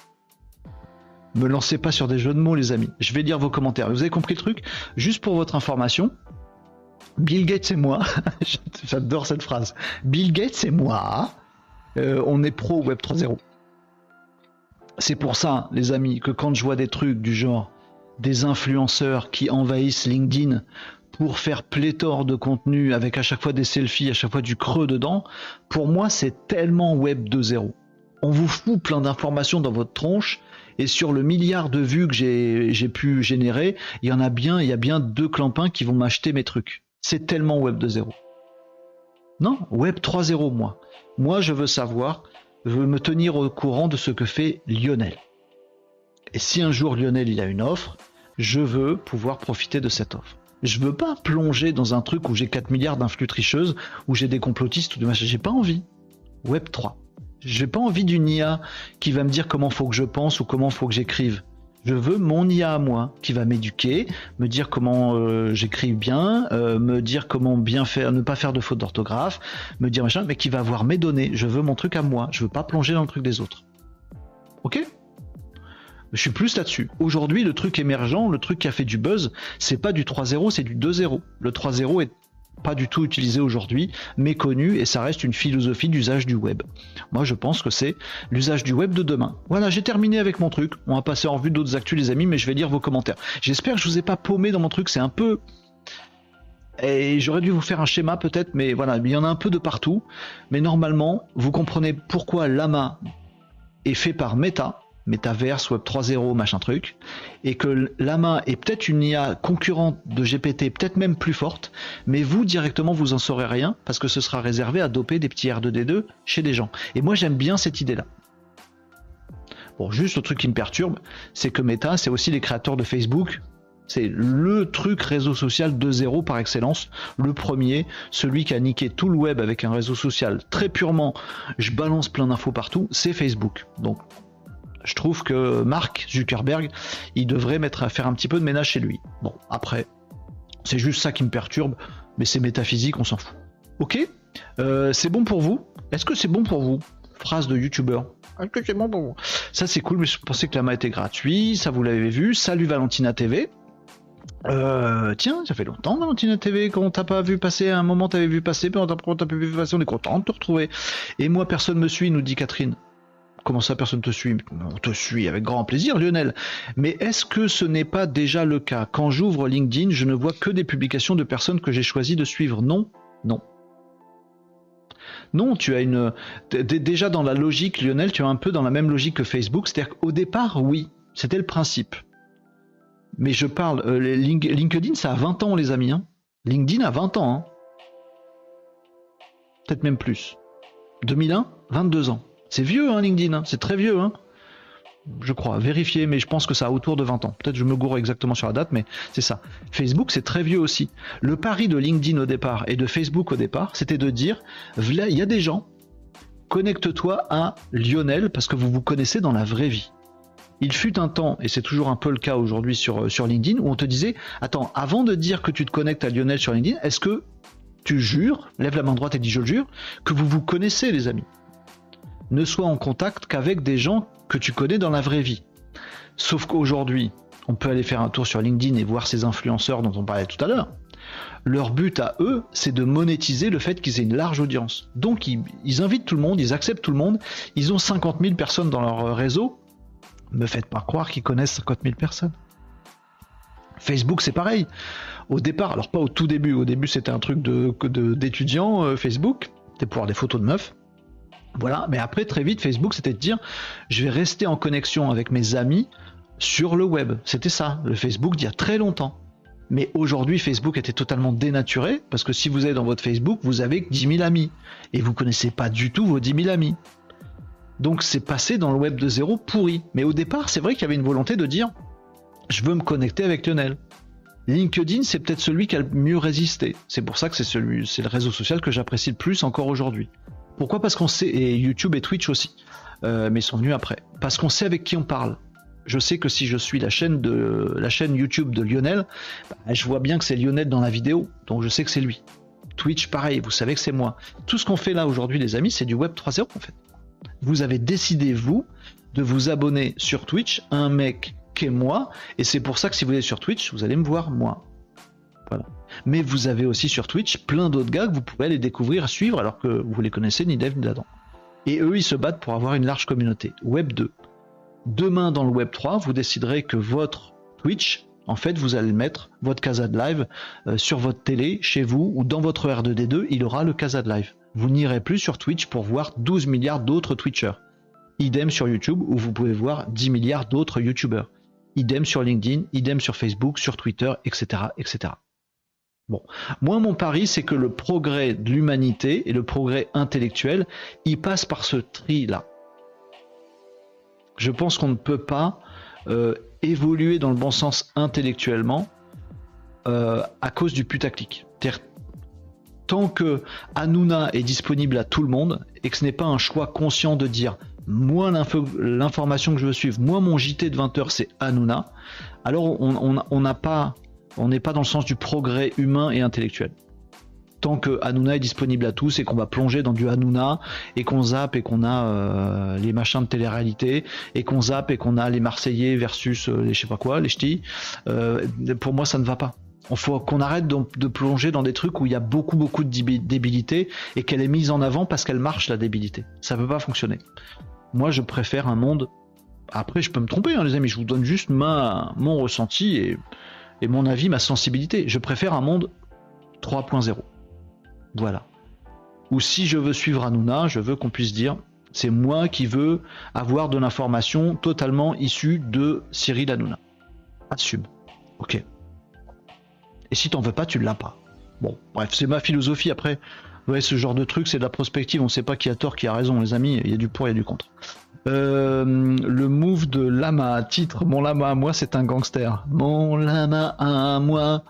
Me lancez pas sur des jeux de mots, les amis. Je vais lire vos commentaires. Vous avez compris le truc? Juste pour votre information, Bill Gates et moi, [LAUGHS] j'adore cette phrase. Bill Gates et moi, euh, on est pro Web 3.0. C'est pour ça, les amis, que quand je vois des trucs du genre des influenceurs qui envahissent LinkedIn pour faire pléthore de contenu avec à chaque fois des selfies, à chaque fois du creux dedans, pour moi c'est tellement Web 2.0. On vous fout plein d'informations dans votre tronche Et sur le milliard de vues que j'ai pu générer, il y en a bien, il y a bien deux clampins qui vont m'acheter mes trucs. C'est tellement Web 2.0. Non, Web 3.0, moi. Moi, je veux savoir, je veux me tenir au courant de ce que fait Lionel. Et si un jour Lionel il a une offre, je veux pouvoir profiter de cette offre. Je veux pas plonger dans un truc où j'ai 4 milliards d'influx tricheuses, où j'ai des complotistes ou de machin. J'ai pas envie. Web 3. J'ai pas envie d'une IA qui va me dire comment faut que je pense ou comment faut que j'écrive. Je veux mon IA à moi qui va m'éduquer, me dire comment euh, j'écris bien, euh, me dire comment bien faire, ne pas faire de faute d'orthographe, me dire machin, mais qui va avoir mes données. Je veux mon truc à moi. Je veux pas plonger dans le truc des autres. Ok? Je suis plus là-dessus. Aujourd'hui, le truc émergent, le truc qui a fait du buzz, c'est pas du 3.0, c'est du 2.0. Le 3.0 est pas du tout utilisé aujourd'hui, méconnu, et ça reste une philosophie d'usage du web. Moi, je pense que c'est l'usage du web de demain. Voilà, j'ai terminé avec mon truc. On va passer en vue d'autres actus, les amis, mais je vais lire vos commentaires. J'espère que je vous ai pas paumé dans mon truc. C'est un peu et j'aurais dû vous faire un schéma peut-être, mais voilà, il y en a un peu de partout. Mais normalement, vous comprenez pourquoi Lama est fait par Meta, Metaverse, Web 3.0, machin truc, et que Lama est peut-être une IA concurrente de GPT, peut-être même plus forte, mais vous directement vous en saurez rien parce que ce sera réservé à doper des petits R2D2 chez des gens. Et moi j'aime bien cette idée-là. Bon, juste le truc qui me perturbe, c'est que Meta, c'est aussi les créateurs de Facebook. C'est le truc réseau social de zéro par excellence. Le premier, celui qui a niqué tout le web avec un réseau social très purement, je balance plein d'infos partout, c'est Facebook. Donc je trouve que Mark Zuckerberg, il devrait mettre à faire un petit peu de ménage chez lui. Bon, après, c'est juste ça qui me perturbe, mais c'est métaphysique, on s'en fout. Ok euh, C'est bon pour vous? Est-ce que c'est bon pour vous? Phrase de youtubeur. Est-ce que c'est bon pour vous? Ça c'est cool, mais je pensais que la main était gratuit, ça vous l'avez vu. Salut Valentina TV. Euh, tiens, ça fait longtemps Valentina TV qu'on t'a pas vu passer, un moment t'avais vu passer, puis on t'a pas vu passer, on est content de te retrouver. Et moi personne me suit, nous dit Catherine. Comment ça, personne te suit? On te suit avec grand plaisir, Lionel. Mais est-ce que ce n'est pas déjà le cas? Quand j'ouvre LinkedIn, je ne vois que des publications de personnes que j'ai choisi de suivre. Non, non. Non, tu as une. Déjà dans la logique, Lionel, tu es un peu dans la même logique que Facebook. C'est-à-dire qu'au départ, oui, c'était le principe. Mais je parle. Euh, LinkedIn, ça a 20 ans, les amis. Hein. LinkedIn a 20 ans. Hein. Peut-être même plus. 2001, 22 ans. C'est vieux, hein, LinkedIn, hein. c'est très vieux, hein. Je crois, vérifier, mais je pense que ça a autour de 20 ans. Peut-être je me gourre exactement sur la date, mais c'est ça. Facebook, c'est très vieux aussi. Le pari de LinkedIn au départ et de Facebook au départ, c'était de dire, il y a des gens, connecte-toi à Lionel parce que vous vous connaissez dans la vraie vie. Il fut un temps, et c'est toujours un peu le cas aujourd'hui sur, euh, sur LinkedIn, où on te disait, attends, avant de dire que tu te connectes à Lionel sur LinkedIn, est-ce que tu jures, lève la main droite et dis je le jure, que vous vous connaissez les amis? Ne sois en contact qu'avec des gens que tu connais dans la vraie vie. Sauf qu'aujourd'hui, on peut aller faire un tour sur LinkedIn et voir ces influenceurs dont on parlait tout à l'heure. Leur but à eux, c'est de monétiser le fait qu'ils aient une large audience. Donc ils, invitent tout le monde, ils acceptent tout le monde. Ils ont 50 000 personnes dans leur réseau. Me faites pas croire qu'ils connaissent 50 000 personnes. Facebook, c'est pareil. Au départ, alors pas au tout début, au début c'était un truc d'étudiants, de, euh, Facebook, c'était pour avoir des photos de meufs. Voilà, mais après très vite Facebook c'était de dire je vais rester en connexion avec mes amis sur le web. C'était ça, le Facebook d'il y a très longtemps. Mais aujourd'hui Facebook était totalement dénaturé parce que si vous êtes dans votre Facebook, vous avez 10 000 amis et vous connaissez pas du tout vos 10 000 amis. Donc c'est passé dans le web de zéro pourri. Mais au départ, c'est vrai qu'il y avait une volonté de dire je veux me connecter avec Lionel. LinkedIn, c'est peut-être celui qui a le mieux résisté. C'est pour ça que c'est celui, c'est le réseau social que j'apprécie le plus encore aujourd'hui. Pourquoi Parce qu'on sait, et YouTube et Twitch aussi, euh, mais ils sont venus après. Parce qu'on sait avec qui on parle. Je sais que si je suis la chaîne, YouTube de Lionel, bah, je vois bien que c'est Lionel dans la vidéo, donc je sais que c'est lui. Twitch, pareil, vous savez que c'est moi. Tout ce qu'on fait là aujourd'hui, les amis, c'est du Web 3.0 en fait. Vous avez décidé, vous, de vous abonner sur Twitch à un mec qui est moi, et c'est pour ça que si vous êtes sur Twitch, vous allez me voir moi. Voilà mais vous avez aussi sur Twitch plein d'autres gars que vous pouvez aller découvrir, suivre, alors que vous les connaissez ni Dev ni d'Adam. Et eux, ils se battent pour avoir une large communauté. Web 2. Demain, dans le Web 3, vous déciderez que votre Twitch, en fait, vous allez mettre votre Casa de Live euh, sur votre télé, chez vous, ou dans votre R2D2, il aura le Casa de Live. Vous n'irez plus sur Twitch pour voir 12 milliards d'autres Twitchers. Idem sur YouTube où vous pouvez voir 10 milliards d'autres YouTubeurs. Idem sur LinkedIn, idem sur Facebook, sur Twitter, etc. etc. Bon, moi mon pari c'est que le progrès de l'humanité et le progrès intellectuel, il passe par ce tri-là. Je pense qu'on ne peut pas euh, évoluer dans le bon sens intellectuellement euh, à cause du putaclic. Tant que Hanouna est disponible à tout le monde et que ce n'est pas un choix conscient de dire moi l'information que je veux suivre, moi mon JT de 20h c'est Hanouna, alors on n'a pas, on n'est pas dans le sens du progrès humain et intellectuel tant que Hanouna est disponible à tous et qu'on va plonger dans du Hanouna et qu'on zappe et qu'on a euh, les machins de télé-réalité et qu'on zappe et qu'on a les Marseillais versus euh, les je sais pas quoi, les ch'tis, euh, pour moi ça ne va pas. Il faut qu'on arrête de, plonger dans des trucs où il y a beaucoup beaucoup de débilité et qu'elle est mise en avant parce qu'elle marche la débilité. Ça peut pas fonctionner. Moi je préfère un monde. Après je peux me tromper hein, les amis, je vous donne juste ma, mon ressenti et, et mon avis, ma sensibilité. Je préfère un monde 3.0. Voilà. Ou si je veux suivre Hanouna, je veux qu'on puisse dire c'est moi qui veux avoir de l'information totalement issue de Cyril Hanouna. Assume. Ok. Et si t'en veux pas, tu l'as pas. Bon, bref, c'est ma philosophie après. Ouais, ce genre de truc, c'est de la prospective, on sait pas qui a tort, qui a raison, les amis, il y a du pour, il y a du contre. Euh, le move de Lama, titre Mon Lama à moi, c'est un gangster. Mon Lama à moi.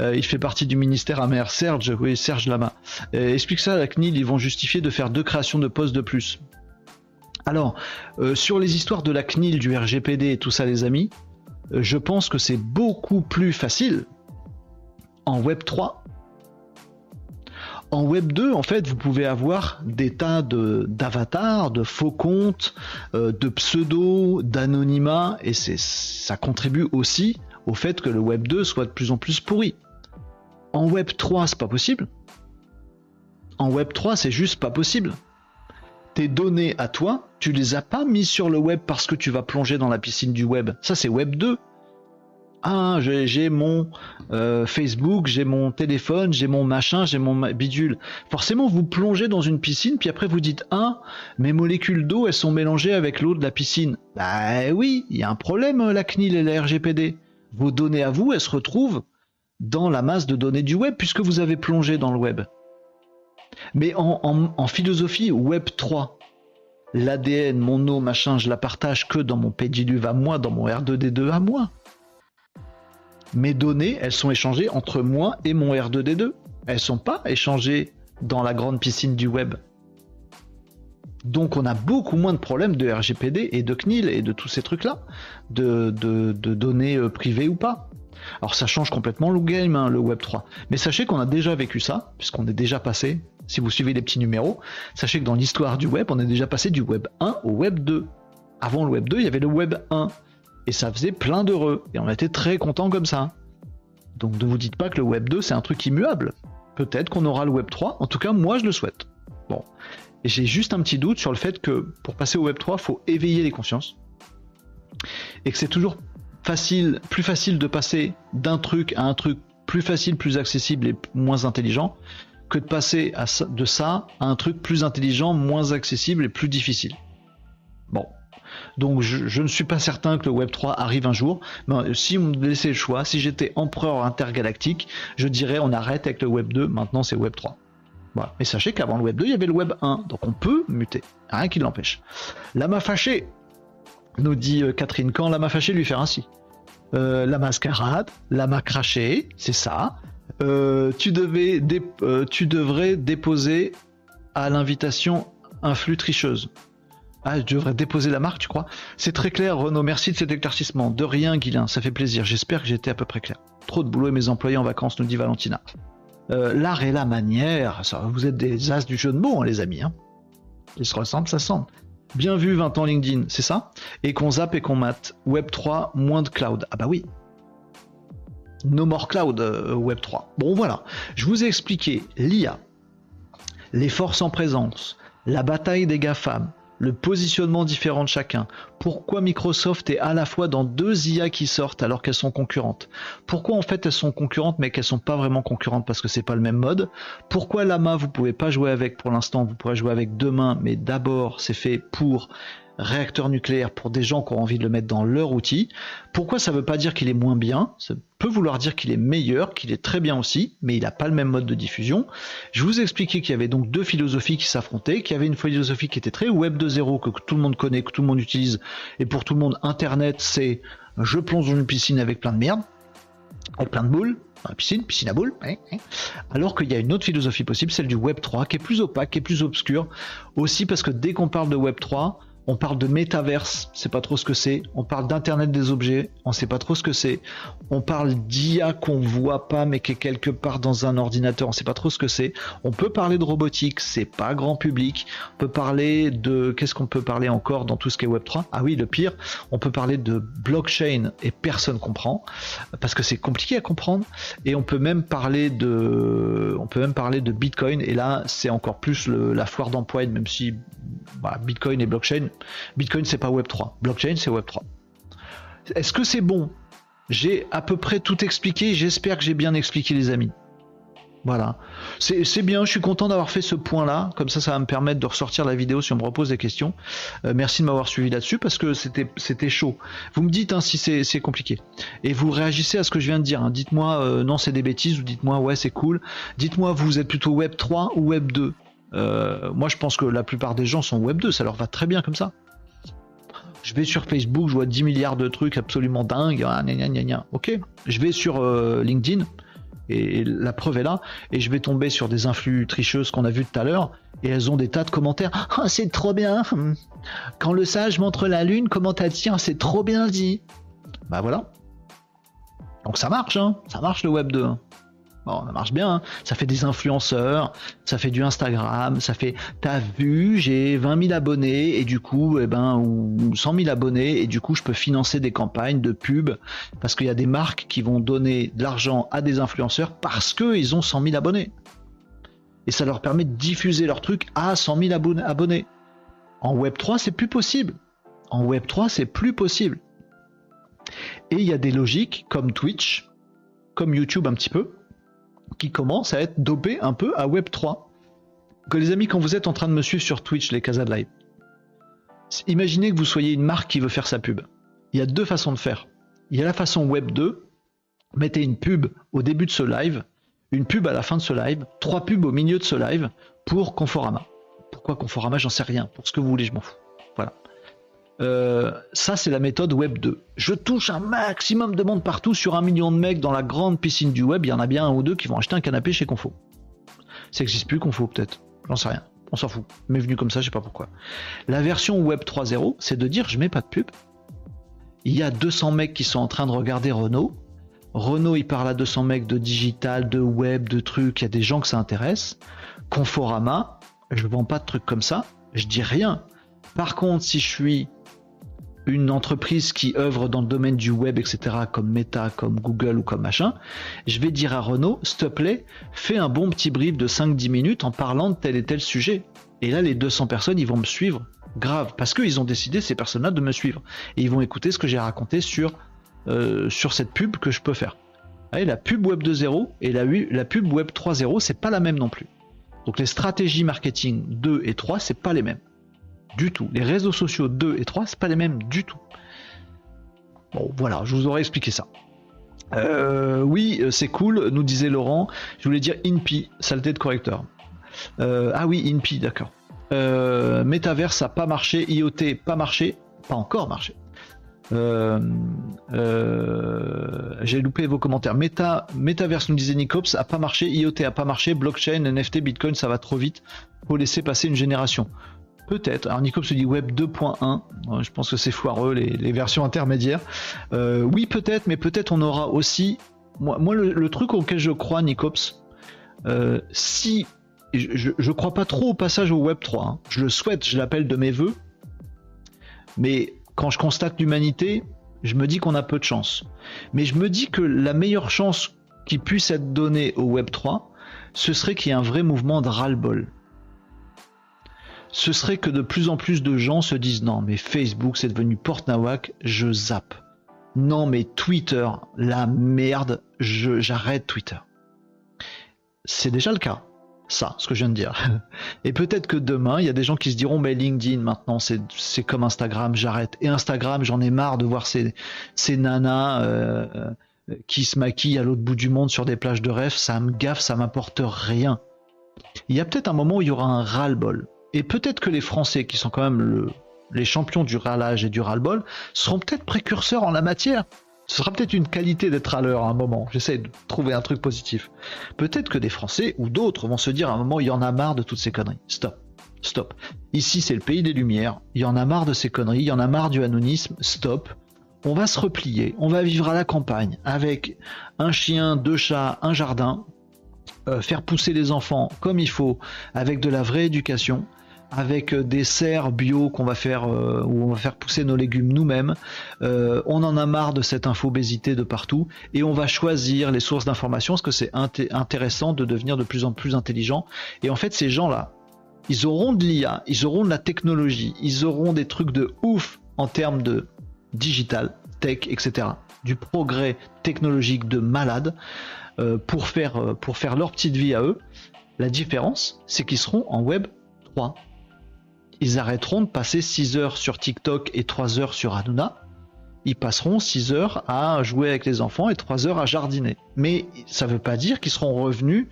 Euh, il fait partie du ministère amer. Serge, oui, Serge Lama. Euh, explique ça à la CNIL, ils vont justifier de faire deux créations de postes de plus. Alors, sur les histoires de la CNIL, du RGPD et tout ça, les amis, je pense que c'est beaucoup plus facile en Web 3 en Web 2, en fait, vous pouvez avoir des tas d'avatars, de faux comptes, euh, de pseudos, d'anonymat, et ça contribue aussi au fait que le Web 2 soit de plus en plus pourri. En Web 3, c'est pas possible. En Web 3, c'est juste pas possible. Tes données à toi, tu les as pas mis sur le web parce que tu vas plonger dans la piscine du web. Ça, c'est Web 2 ah, j'ai mon euh, Facebook, j'ai mon téléphone, j'ai mon machin, j'ai mon bidule. Forcément, vous plongez dans une piscine, puis après vous dites ah, mes molécules d'eau, elles sont mélangées avec l'eau de la piscine. Bah oui, il y a un problème, la CNIL et la RGPD. Vos données à vous, elles se retrouvent dans la masse de données du web, puisque vous avez plongé dans le web. Mais en, philosophie Web 3, l'ADN, mon eau, machin, je la partage que dans mon pédiluve à moi, dans mon R2D2 à moi mes données, elles sont échangées entre moi et mon R2D2. Elles sont pas échangées dans la grande piscine du web. Donc on a beaucoup moins de problèmes de RGPD et de CNIL et de tous ces trucs-là, de, données euh, privées ou pas. Alors ça change complètement le game, hein, le Web 3. Mais sachez qu'on a déjà vécu ça, puisqu'on est déjà passé, si vous suivez les petits numéros, sachez que dans l'histoire du web, on est déjà passé du Web 1 au Web 2. Avant le Web 2, il y avait le Web 1 et ça faisait plein d'heureux. Et on était très content comme ça. Donc ne vous dites pas que le Web 2 c'est un truc immuable. Peut-être qu'on aura le Web 3, en tout cas moi je le souhaite. Bon. Et j'ai juste un petit doute sur le fait que pour passer au Web 3, il faut éveiller les consciences. Et que c'est toujours facile, plus facile de passer d'un truc à un truc plus facile, plus accessible et moins intelligent que de passer de ça à un truc plus intelligent, moins accessible et plus difficile. Bon, donc je, ne suis pas certain que le Web 3 arrive un jour. Mais euh, si on me laissait le choix, si j'étais empereur intergalactique, je dirais on arrête avec le Web 2, maintenant c'est Web 3. Voilà. Mais sachez qu'avant le Web 2, il y avait le Web 1, donc on peut muter. Rien qui l'empêche. Lama fâché, nous dit euh, Catherine, quand lama fâché lui faire ainsi. Euh, la mascarade, lama craché, c'est ça. tu, devrais déposer à l'invitation un flux tricheuse. Ah, je devrais déposer la marque, tu crois? C'est très clair, Renaud. Merci de cet éclaircissement. De rien, Guilain. Ça fait plaisir. J'espère que j'étais à peu près clair. Trop de boulot et mes employés en vacances, nous dit Valentina. Euh, l'art et la manière. Ça, vous êtes des as du jeu de mots, hein, les amis. Hein. Ils se ressemblent, ça semble. Bien vu, 20 ans LinkedIn, c'est ça? Et qu'on zappe et qu'on mate. Web 3, moins de cloud. Ah bah oui. No more cloud, euh, Web 3. Bon, voilà. Je vous ai expliqué l'IA, les forces en présence, la bataille des GAFAM, le positionnement différent de chacun. Pourquoi Microsoft est à la fois dans deux IA qui sortent alors qu'elles sont concurrentes? Pourquoi en fait elles sont concurrentes mais qu'elles sont pas vraiment concurrentes parce que c'est pas le même mode? Pourquoi Lama vous pouvez pas jouer avec pour l'instant, vous pourrez jouer avec demain, mais d'abord c'est fait pour réacteur nucléaire pour des gens qui ont envie de le mettre dans leur outil. Pourquoi ça ne veut pas dire qu'il est moins bien? Ça peut vouloir dire qu'il est meilleur, qu'il est très bien aussi, mais il n'a pas le même mode de diffusion. Je vous ai expliqué qu'il y avait donc deux philosophies qui s'affrontaient, qu'il y avait une philosophie qui était très Web 2.0, que tout le monde connaît, que tout le monde utilise, et pour tout le monde, Internet, c'est je plonge dans une piscine avec plein de merde, avec plein de boules, piscine, piscine à boules, hein, hein. alors qu'il y a une autre philosophie possible, celle du Web 3, qui est plus opaque, qui est plus obscure, aussi parce que dès qu'on parle de Web 3, on parle de métaverse, c'est pas trop ce que c'est. On parle d'internet des objets, on sait pas trop ce que c'est. On parle d'IA qu'on voit pas mais qui est quelque part dans un ordinateur, on sait pas trop ce que c'est. On peut parler de robotique, c'est pas grand public. On peut parler de qu'est-ce qu'on peut parler encore dans tout ce qui est Web 3 Ah oui, le pire, on peut parler de blockchain et personne comprend parce que c'est compliqué à comprendre. Et on peut même parler de, on peut même parler de Bitcoin. Et là, c'est encore plus la foire d'emploi, même si Bitcoin et blockchain Bitcoin, c'est pas Web3. Blockchain, c'est Web3. Est-ce que c'est bon? J'ai à peu près tout expliqué. J'espère que j'ai bien expliqué, les amis. Voilà. C'est bien, je suis content d'avoir fait ce point-là. Comme ça, ça va me permettre de ressortir la vidéo si on me repose des questions. Euh, merci de m'avoir suivi là-dessus parce que c'était chaud. Vous me dites hein, si c'est compliqué. Et vous réagissez à ce que je viens de dire. Hein. Dites-moi euh, non, c'est des bêtises ou dites-moi ouais, c'est cool. Dites-moi, vous êtes plutôt Web 3 ou Web 2 euh, moi, je pense que la plupart des gens sont Web 2, ça leur va très bien comme ça. Je vais sur Facebook, je vois 10 milliards de trucs absolument dingues. Ah, ok. Je vais sur euh, LinkedIn, et la preuve est là, et je vais tomber sur des influx tricheuses qu'on a vues tout à l'heure, et elles ont des tas de commentaires. Ah, c'est trop bien. Quand le sage montre la lune, comment t'as dit C'est trop bien dit. Bah voilà. Donc ça marche, hein. Ça marche le Web 2 ça marche bien, hein. ça fait des influenceurs, ça fait du Instagram, ça fait t'as vu, j'ai 20 000 abonnés et du coup, eh ben, ou 100 000 abonnés et du coup, je peux financer des campagnes de pub parce qu'il y a des marques qui vont donner de l'argent à des influenceurs parce qu'ils ont 100 000 abonnés. Et ça leur permet de diffuser leur truc à 100 000 abonnés. En Web3, c'est plus possible. En Web3, c'est plus possible. Et il y a des logiques comme Twitch, comme YouTube un petit peu, qui commence à être dopé un peu à Web3. Que les amis, quand vous êtes en train de me suivre sur Twitch, les Casa de Live, imaginez que vous soyez une marque qui veut faire sa pub. Il y a deux façons de faire. Il y a la façon Web 2, mettez une pub au début de ce live, une pub à la fin de ce live, trois pubs au milieu de ce live pour Conforama. Pourquoi Conforama? J'en sais rien. Pour ce que vous voulez, je m'en fous. Voilà. Euh, ça, c'est la méthode Web 2. Je touche un maximum de monde partout sur un million de mecs dans la grande piscine du web. Il y en a bien un ou deux qui vont acheter un canapé chez Confo. Ça n'existe plus, Confo, peut-être. J'en sais rien. On s'en fout. Mais venu comme ça, je sais pas pourquoi. La version Web 3.0, c'est de dire je mets pas de pub. Il y a 200 mecs qui sont en train de regarder Renault. Renault, il parle à 200 mecs de digital, de web, de trucs. Il y a des gens que ça intéresse. Conforama, je vends pas de trucs comme ça. Je dis rien. Par contre, si je suis une entreprise qui œuvre dans le domaine du web, etc., comme Meta, comme Google ou comme machin, je vais dire à Renault, s'il te plaît, fais un bon petit brief de 5-10 minutes en parlant de tel et tel sujet. Et là, les 200 personnes, ils vont me suivre grave, parce qu'ils ont décidé, ces personnes-là, de me suivre. Et ils vont écouter ce que j'ai raconté sur, euh, sur cette pub que je peux faire. la pub Web 2.0 et la, la pub Web 3.0, c'est pas la même non plus. Donc les stratégies marketing 2 et 3, c'est pas les mêmes du tout. Les réseaux sociaux 2 et 3, c'est pas les mêmes du tout. Bon, voilà, je vous aurais expliqué ça. Euh, oui, euh, c'est cool, nous disait Laurent. Je voulais dire INPI, saleté de correcteur. Euh, ah oui, INPI, d'accord. Metaverse a pas marché, IoT pas marché, pas encore marché. J'ai loupé vos commentaires. Meta, Metaverse nous disait Nicops a pas marché, IoT a pas marché, blockchain, NFT, Bitcoin, ça va trop vite. Faut laisser passer une génération. Peut-être. Alors Nico se dit Web 2.1. Je pense que c'est foireux les, versions intermédiaires. Euh, oui, peut-être, mais peut-être on aura aussi. Moi, le, truc auquel je crois, Nicops, euh, si je, ne crois pas trop au passage au Web 3. Hein. Je le souhaite, je l'appelle de mes voeux. Mais quand je constate l'humanité, je me dis qu'on a peu de chance. Mais je me dis que la meilleure chance qui puisse être donnée au Web 3, ce serait qu'il y ait un vrai mouvement de ras-le-bol ce serait que de plus en plus de gens se disent non mais Facebook c'est devenu porte nawak, je zappe. Non mais Twitter, la merde, j'arrête Twitter. C'est déjà le cas. ça, ce que je viens de dire. [LAUGHS] Et peut-être que demain, il y a des gens qui se diront, mais LinkedIn maintenant, c'est comme Instagram, j'arrête. Et Instagram, j'en ai marre de voir ces, ces nanas euh, euh, qui se maquillent à l'autre bout du monde sur des plages de rêve, ça me gaffe, ça m'apporte rien. Il y a peut-être un moment où il y aura un ras-le-bol. Et peut-être que les Français, qui sont quand même le, les champions du râlage et du ras-le-bol, seront peut-être précurseurs en la matière. Ce sera peut-être une qualité d'être à l'heure à un moment. J'essaie de trouver un truc positif. Peut-être que des Français ou d'autres vont se dire à un moment, il y en a marre de toutes ces conneries. Stop. Stop. Ici, c'est le pays des Lumières. Il y en a marre de ces conneries. Il y en a marre du anonisme. Stop. On va se replier. On va vivre à la campagne avec un chien, deux chats, un jardin. Euh, faire pousser les enfants comme il faut, avec de la vraie éducation avec euh, des serres bio qu'on va faire euh, où on va faire pousser nos légumes nous-mêmes. Euh, on en a marre de cette infobésité de partout et on va choisir les sources d'information parce que c'est intéressant de devenir de plus en plus intelligent. Et en fait, ces gens-là, ils auront de l'IA, ils auront de la technologie, ils auront des trucs de ouf en termes de digital, tech, etc. Du progrès technologique de malade pour faire pour faire leur petite vie à eux. La différence, c'est qu'ils seront en web 3 ils arrêteront de passer 6 heures sur TikTok et 3 heures sur Hanouna. Ils passeront 6 heures à jouer avec les enfants et 3 heures à jardiner. Mais ça ne veut pas dire qu'ils seront revenus,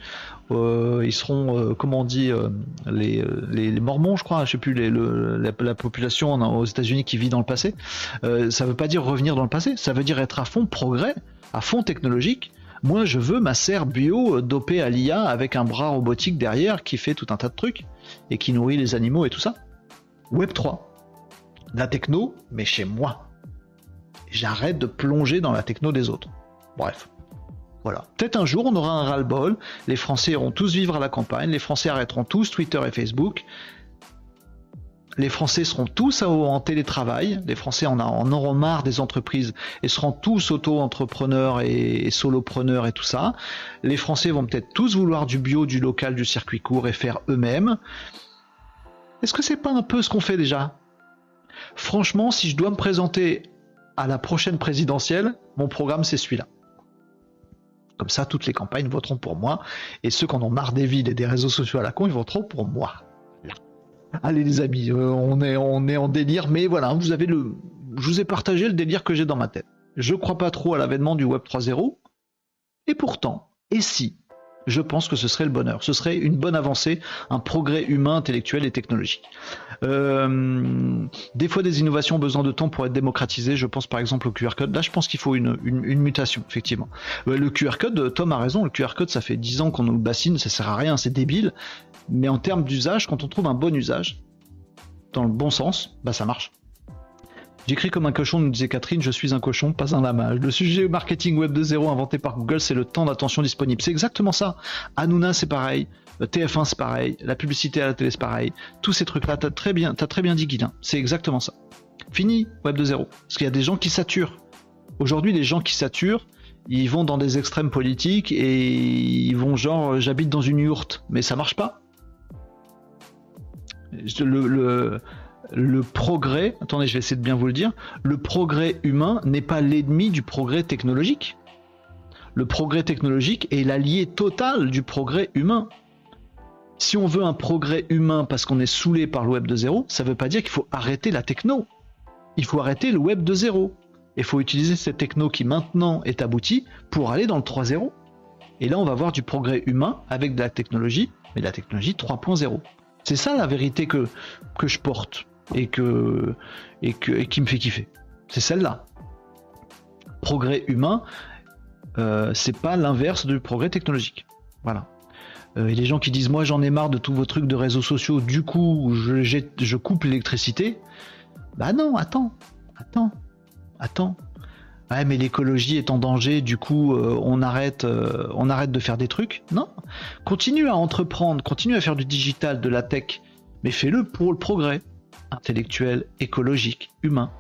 euh, ils seront, euh, comment on dit, euh, les, Mormons, je crois, je sais plus, la, population aux États-Unis qui vit dans le passé. ça ne veut pas dire revenir dans le passé, ça veut dire être à fond progrès, à fond technologique. Moi, je veux ma serre bio dopée à l'IA avec un bras robotique derrière qui fait tout un tas de trucs et qui nourrit les animaux et tout ça. Web 3. La techno, mais chez moi. J'arrête de plonger dans la techno des autres. Bref. Voilà. Peut-être un jour on aura un ras-le-bol, les Français iront tous vivre à la campagne, les Français arrêteront tous Twitter et Facebook, les Français seront tous en télétravail, les Français en, auront marre des entreprises et seront tous auto-entrepreneurs et, solopreneurs et tout ça. Les Français vont peut-être tous vouloir du bio, du local, du circuit court et faire eux-mêmes. Est-ce que c'est pas un peu ce qu'on fait déjà? Franchement, si je dois me présenter à la prochaine présidentielle, mon programme c'est celui-là. Comme ça, toutes les campagnes voteront pour moi, et ceux qui en ont marre des villes et des réseaux sociaux à la con, ils voteront pour moi. Allez les amis, euh, on, est, en délire, mais voilà, vous avez le, je vous ai partagé le délire que j'ai dans ma tête. Je crois pas trop à l'avènement du Web 3.0, et pourtant, et si je pense que ce serait le bonheur. Ce serait une bonne avancée, un progrès humain, intellectuel et technologique. Euh, des fois, des innovations ont besoin de temps pour être démocratisées. Je pense par exemple au QR code. Là, je pense qu'il faut une, mutation, effectivement. Euh, le QR code, Tom a raison, le QR code, ça fait 10 ans qu'on nous bassine, ça sert à rien, c'est débile. Mais en termes d'usage, quand on trouve un bon usage, dans le bon sens, bah ça marche. J'écris comme un cochon, nous disait Catherine, je suis un cochon, pas un lama. Le sujet marketing web de zéro inventé par Google, c'est le temps d'attention disponible. C'est exactement ça. Hanouna, c'est pareil. TF1, c'est pareil. La publicité à la télé, c'est pareil. Tous ces trucs-là, t'as très bien, as très bien dit, Guilain. C'est exactement ça. Fini, web de zéro. Parce qu'il y a des gens qui saturent. Aujourd'hui, les gens qui saturent, ils vont dans des extrêmes politiques et ils vont genre, euh, j'habite dans une yourte. Mais ça marche pas. le progrès, attendez, je vais essayer de bien vous le dire, le progrès humain n'est pas l'ennemi du progrès technologique. Le progrès technologique est l'allié total du progrès humain. Si on veut un progrès humain parce qu'on est saoulé par le web de zéro, ça ne veut pas dire qu'il faut arrêter la techno. Il faut arrêter le web de zéro. Il faut utiliser cette techno qui maintenant est aboutie pour aller dans le 3.0. Et là, on va voir du progrès humain avec de la technologie, mais de la technologie 3.0. C'est ça la vérité que je porte et que et que et qui me fait kiffer. C'est celle-là. Progrès humain, euh, c'est pas l'inverse du progrès technologique. Voilà. Euh, et les gens qui disent moi j'en ai marre de tous vos trucs de réseaux sociaux, du coup je, coupe l'électricité. Bah non, attends, attends, attends. Ouais, mais l'écologie est en danger, du coup euh, on arrête, on arrête de faire des trucs. Non, continue à entreprendre, continue à faire du digital, de la tech, mais fais-le pour le progrès intellectuel, écologique, humain.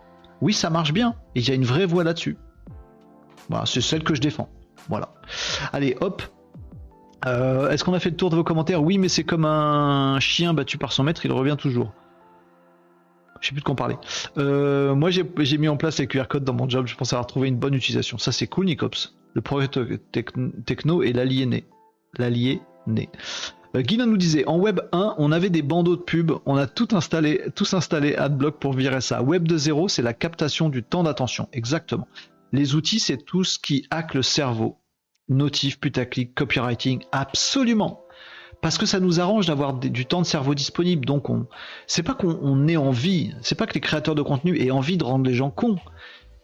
Oui, ça marche bien, il y a une vraie voie là-dessus. Voilà, c'est celle que je défends. Voilà. Allez, hop. Euh, est-ce qu'on a fait le tour de vos commentaires? Oui, mais c'est comme un chien battu par son maître, il revient toujours. Je sais plus de quoi parler. Euh, moi, j'ai mis en place les QR codes dans mon job. Je pense avoir trouvé une bonne utilisation. Ça, c'est cool, Nicops. Le projet techno est l'aliéné. L'allié Euh, Guina nous disait en Web 1, on avait des bandeaux de pub, on a tout installé, tous installé AdBlock pour virer ça. Web 2.0, c'est la captation du temps d'attention, exactement. Les outils, c'est tout ce qui hack le cerveau. Notif, putaclic, copywriting, absolument. Parce que ça nous arrange d'avoir du temps de cerveau disponible. Donc, on, c'est pas qu'on ait envie, c'est pas que les créateurs de contenu aient envie de rendre les gens cons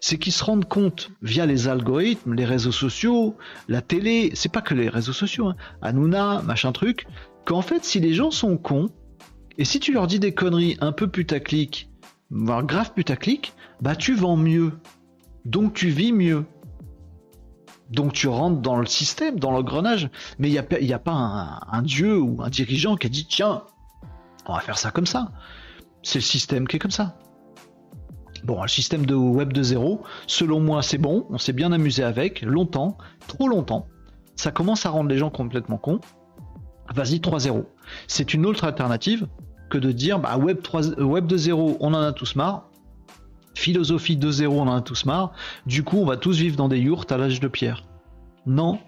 c'est qu'ils se rendent compte via les algorithmes, les réseaux sociaux, la télé, c'est pas que les réseaux sociaux, hein, machin truc, qu'en fait, si les gens sont cons, et si tu leur dis des conneries un peu putaclic, voire grave putaclic, bah tu vends mieux. Donc tu vis mieux. Donc tu rentres dans le système, dans l'engrenage. Mais il n'y a, a, pas un, dieu ou un dirigeant qui a dit tiens, on va faire ça comme ça. C'est le système qui est comme ça. Bon, un système de web de zéro, selon moi, c'est bon, on s'est bien amusé avec, longtemps, trop longtemps. Ça commence à rendre les gens complètement cons. Vas-y 3.0. C'est une autre alternative que de dire bah, web, 3, web de zéro, on en a tous marre. Philosophie 2.0, on en a tous marre. Du coup, on va tous vivre dans des yurts à l'âge de pierre. Non.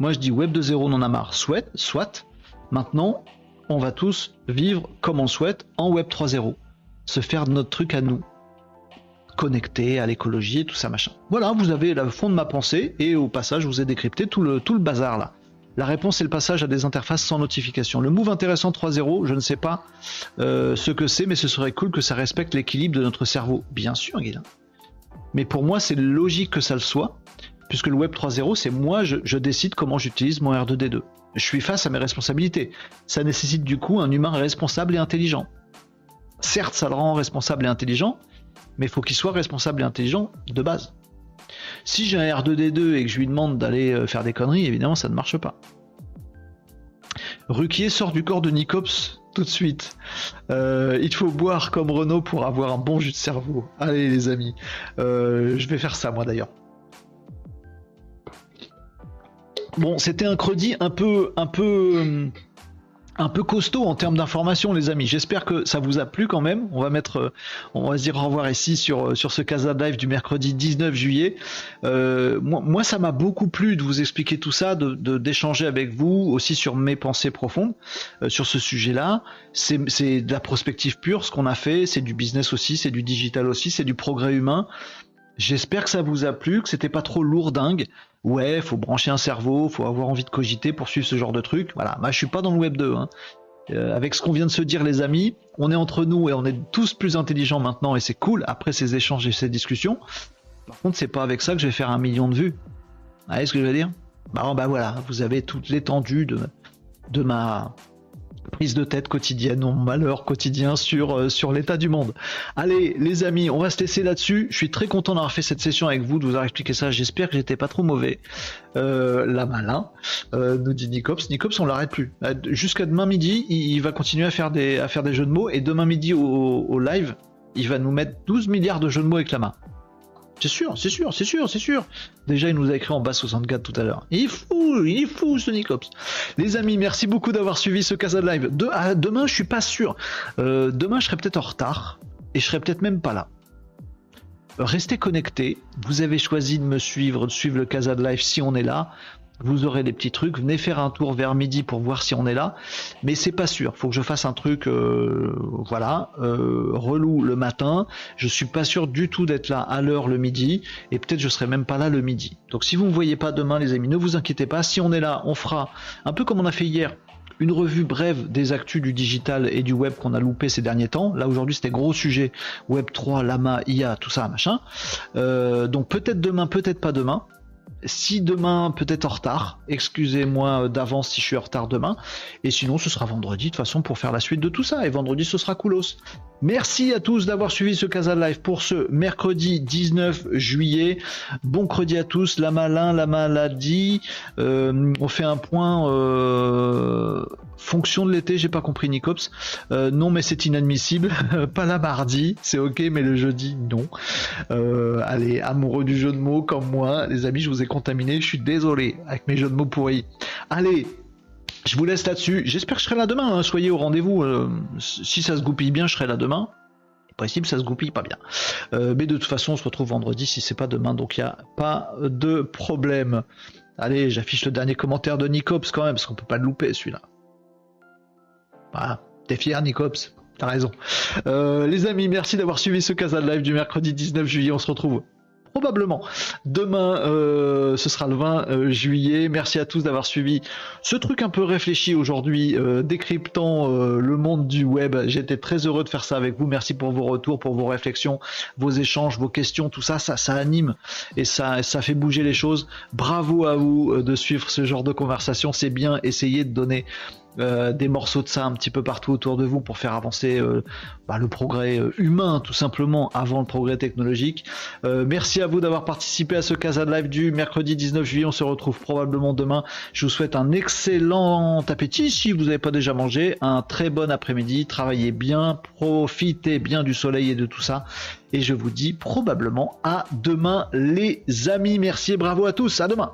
Moi, je dis web de zéro, on en a marre. Soit, soit. Maintenant, on va tous vivre comme on souhaite en web 3.0. Se faire notre truc à nous connecté à l'écologie et tout ça machin. Voilà, vous avez le fond de ma pensée et au passage, je vous ai décrypté tout le, tout le bazar là. La réponse est le passage à des interfaces sans notification. Le move intéressant 3.0, je ne sais pas euh, ce que c'est, mais ce serait cool que ça respecte l'équilibre de notre cerveau. Bien sûr, Guillaume. Mais pour moi, c'est logique que ça le soit, puisque le Web 3.0, c'est moi, je, je, décide comment j'utilise mon R2D2. Je suis face à mes responsabilités. Ça nécessite du coup un humain responsable et intelligent. Certes, ça le rend responsable et intelligent, mais il faut qu'il soit responsable et intelligent de base. Si j'ai un R2D2 et que je lui demande d'aller euh, faire des conneries, évidemment ça ne marche pas. Ruquier sort du corps de Nicops tout de suite. Euh, il faut boire comme Renault pour avoir un bon jus de cerveau. Allez les amis, euh, je vais faire ça moi d'ailleurs. Bon, c'était un credi un peu, un peu, un peu costaud en termes d'information, les amis. J'espère que ça vous a plu quand même. On va mettre, euh, on va se dire au revoir ici sur, euh, sur ce Casa Live du mercredi 19 juillet. Euh, moi, ça m'a beaucoup plu de vous expliquer tout ça, de d'échanger avec vous aussi sur mes pensées profondes sur ce sujet-là. C'est de la prospective pure, ce qu'on a fait. C'est du business aussi, c'est du digital aussi, c'est du progrès humain. J'espère que ça vous a plu, que c'était pas trop lourdingue ouais, faut brancher un cerveau, faut avoir envie de cogiter pour suivre ce genre de truc. Voilà, moi je suis pas dans le web 2. Hein. Euh, avec ce qu'on vient de se dire les amis, on est entre nous et on est tous plus intelligents maintenant et c'est cool après ces échanges et ces discussions. Par contre, c'est pas avec ça que je vais faire un million de vues. Vous voyez ce que je veux dire? Bah, bah voilà, vous avez toute l'étendue de, de ma prise de tête quotidienne, mon malheur quotidien sur, euh, sur l'état du monde. Allez, les amis, on va se laisser là-dessus. Je suis très content d'avoir fait cette session avec vous, de vous avoir expliqué ça. J'espère que j'étais pas trop mauvais. Euh, la malin, euh, nous dit Nicops. Nicops, on l'arrête plus. Jusqu'à demain midi, il, va continuer à faire, des, à des jeux de mots. Et demain midi au, au live, il va nous mettre 12 milliards de jeux de mots avec la main. C'est sûr, c'est sûr, c'est sûr, c'est sûr. Déjà, il nous a écrit en bas 64 tout à l'heure. Il est fou, il est fou, ce Nicops. Les amis, merci beaucoup d'avoir suivi ce Casa de Live. Ah, demain, je suis pas sûr. Euh, demain, je serai peut-être en retard. Et je serai peut-être même pas là. Restez connectés. Vous avez choisi de me suivre, de suivre le Casa de Live si on est là vous aurez des petits trucs. Venez faire un tour vers midi pour voir si on est là, mais c'est pas sûr. Faut que je fasse un truc, euh, voilà, euh, relou le matin. Je suis pas sûr du tout d'être là à l'heure le midi, et peut-être je serai même pas là le midi. Donc si vous me voyez pas demain, les amis, ne vous inquiétez pas. Si on est là, on fera un peu comme on a fait hier. Une revue brève des actus du digital et du web qu'on a loupé ces derniers temps. Là aujourd'hui c'était gros sujet Web 3, Lama, IA, tout ça, machin. Euh, donc peut-être demain, peut-être pas demain si demain peut-être en retard, excusez-moi d'avance si je suis en retard demain, et sinon ce sera vendredi de toute façon pour faire la suite de tout ça, et vendredi ce sera coolos. Merci à tous d'avoir suivi ce Casa Live pour ce mercredi 19 juillet. Bon credi à tous, la malin, la maladie. Euh, on fait un point euh, fonction de l'été, j'ai pas compris Nicops. Euh, non mais c'est inadmissible. [LAUGHS] pas la mardi, c'est ok, mais le jeudi, non. allez, amoureux du jeu de mots comme moi, les amis, je vous ai contaminé, je suis désolé avec mes jeux de mots pourris. Allez, je vous laisse là-dessus. J'espère que je serai là demain. Hein. Soyez au rendez-vous. Euh, si ça se goupille bien, je serai là demain. Possible, ça se goupille pas bien. Euh, mais de toute façon, on se retrouve vendredi si c'est pas demain. Donc il n'y a pas de problème. Allez, j'affiche le dernier commentaire de Nicops quand même, parce qu'on peut pas le louper celui-là. Voilà, t'es fier, Nicops? T'as raison. Euh, les amis, merci d'avoir suivi ce Casa Live du mercredi 19 juillet. On se retrouve probablement. Demain, euh, ce sera le 20 euh, juillet. Merci à tous d'avoir suivi ce truc un peu réfléchi aujourd'hui, euh, décryptant le monde du web. J'étais très heureux de faire ça avec vous. Merci pour vos retours, pour vos réflexions, vos échanges, vos questions, tout ça, ça, ça anime et ça, ça fait bouger les choses. Bravo à vous de suivre ce genre de conversation. C'est bien. Essayez de donner euh, des morceaux de ça un petit peu partout autour de vous pour faire avancer euh, bah, le progrès euh, humain tout simplement avant le progrès technologique. merci à vous d'avoir participé à ce Casa Live du mercredi 19 juillet. On se retrouve probablement demain. Je vous souhaite un excellent appétit si vous n'avez pas déjà mangé. Un très bon après-midi. Travaillez bien, profitez bien du soleil et de tout ça. Et je vous dis probablement à demain les amis. Merci et bravo à tous. À demain.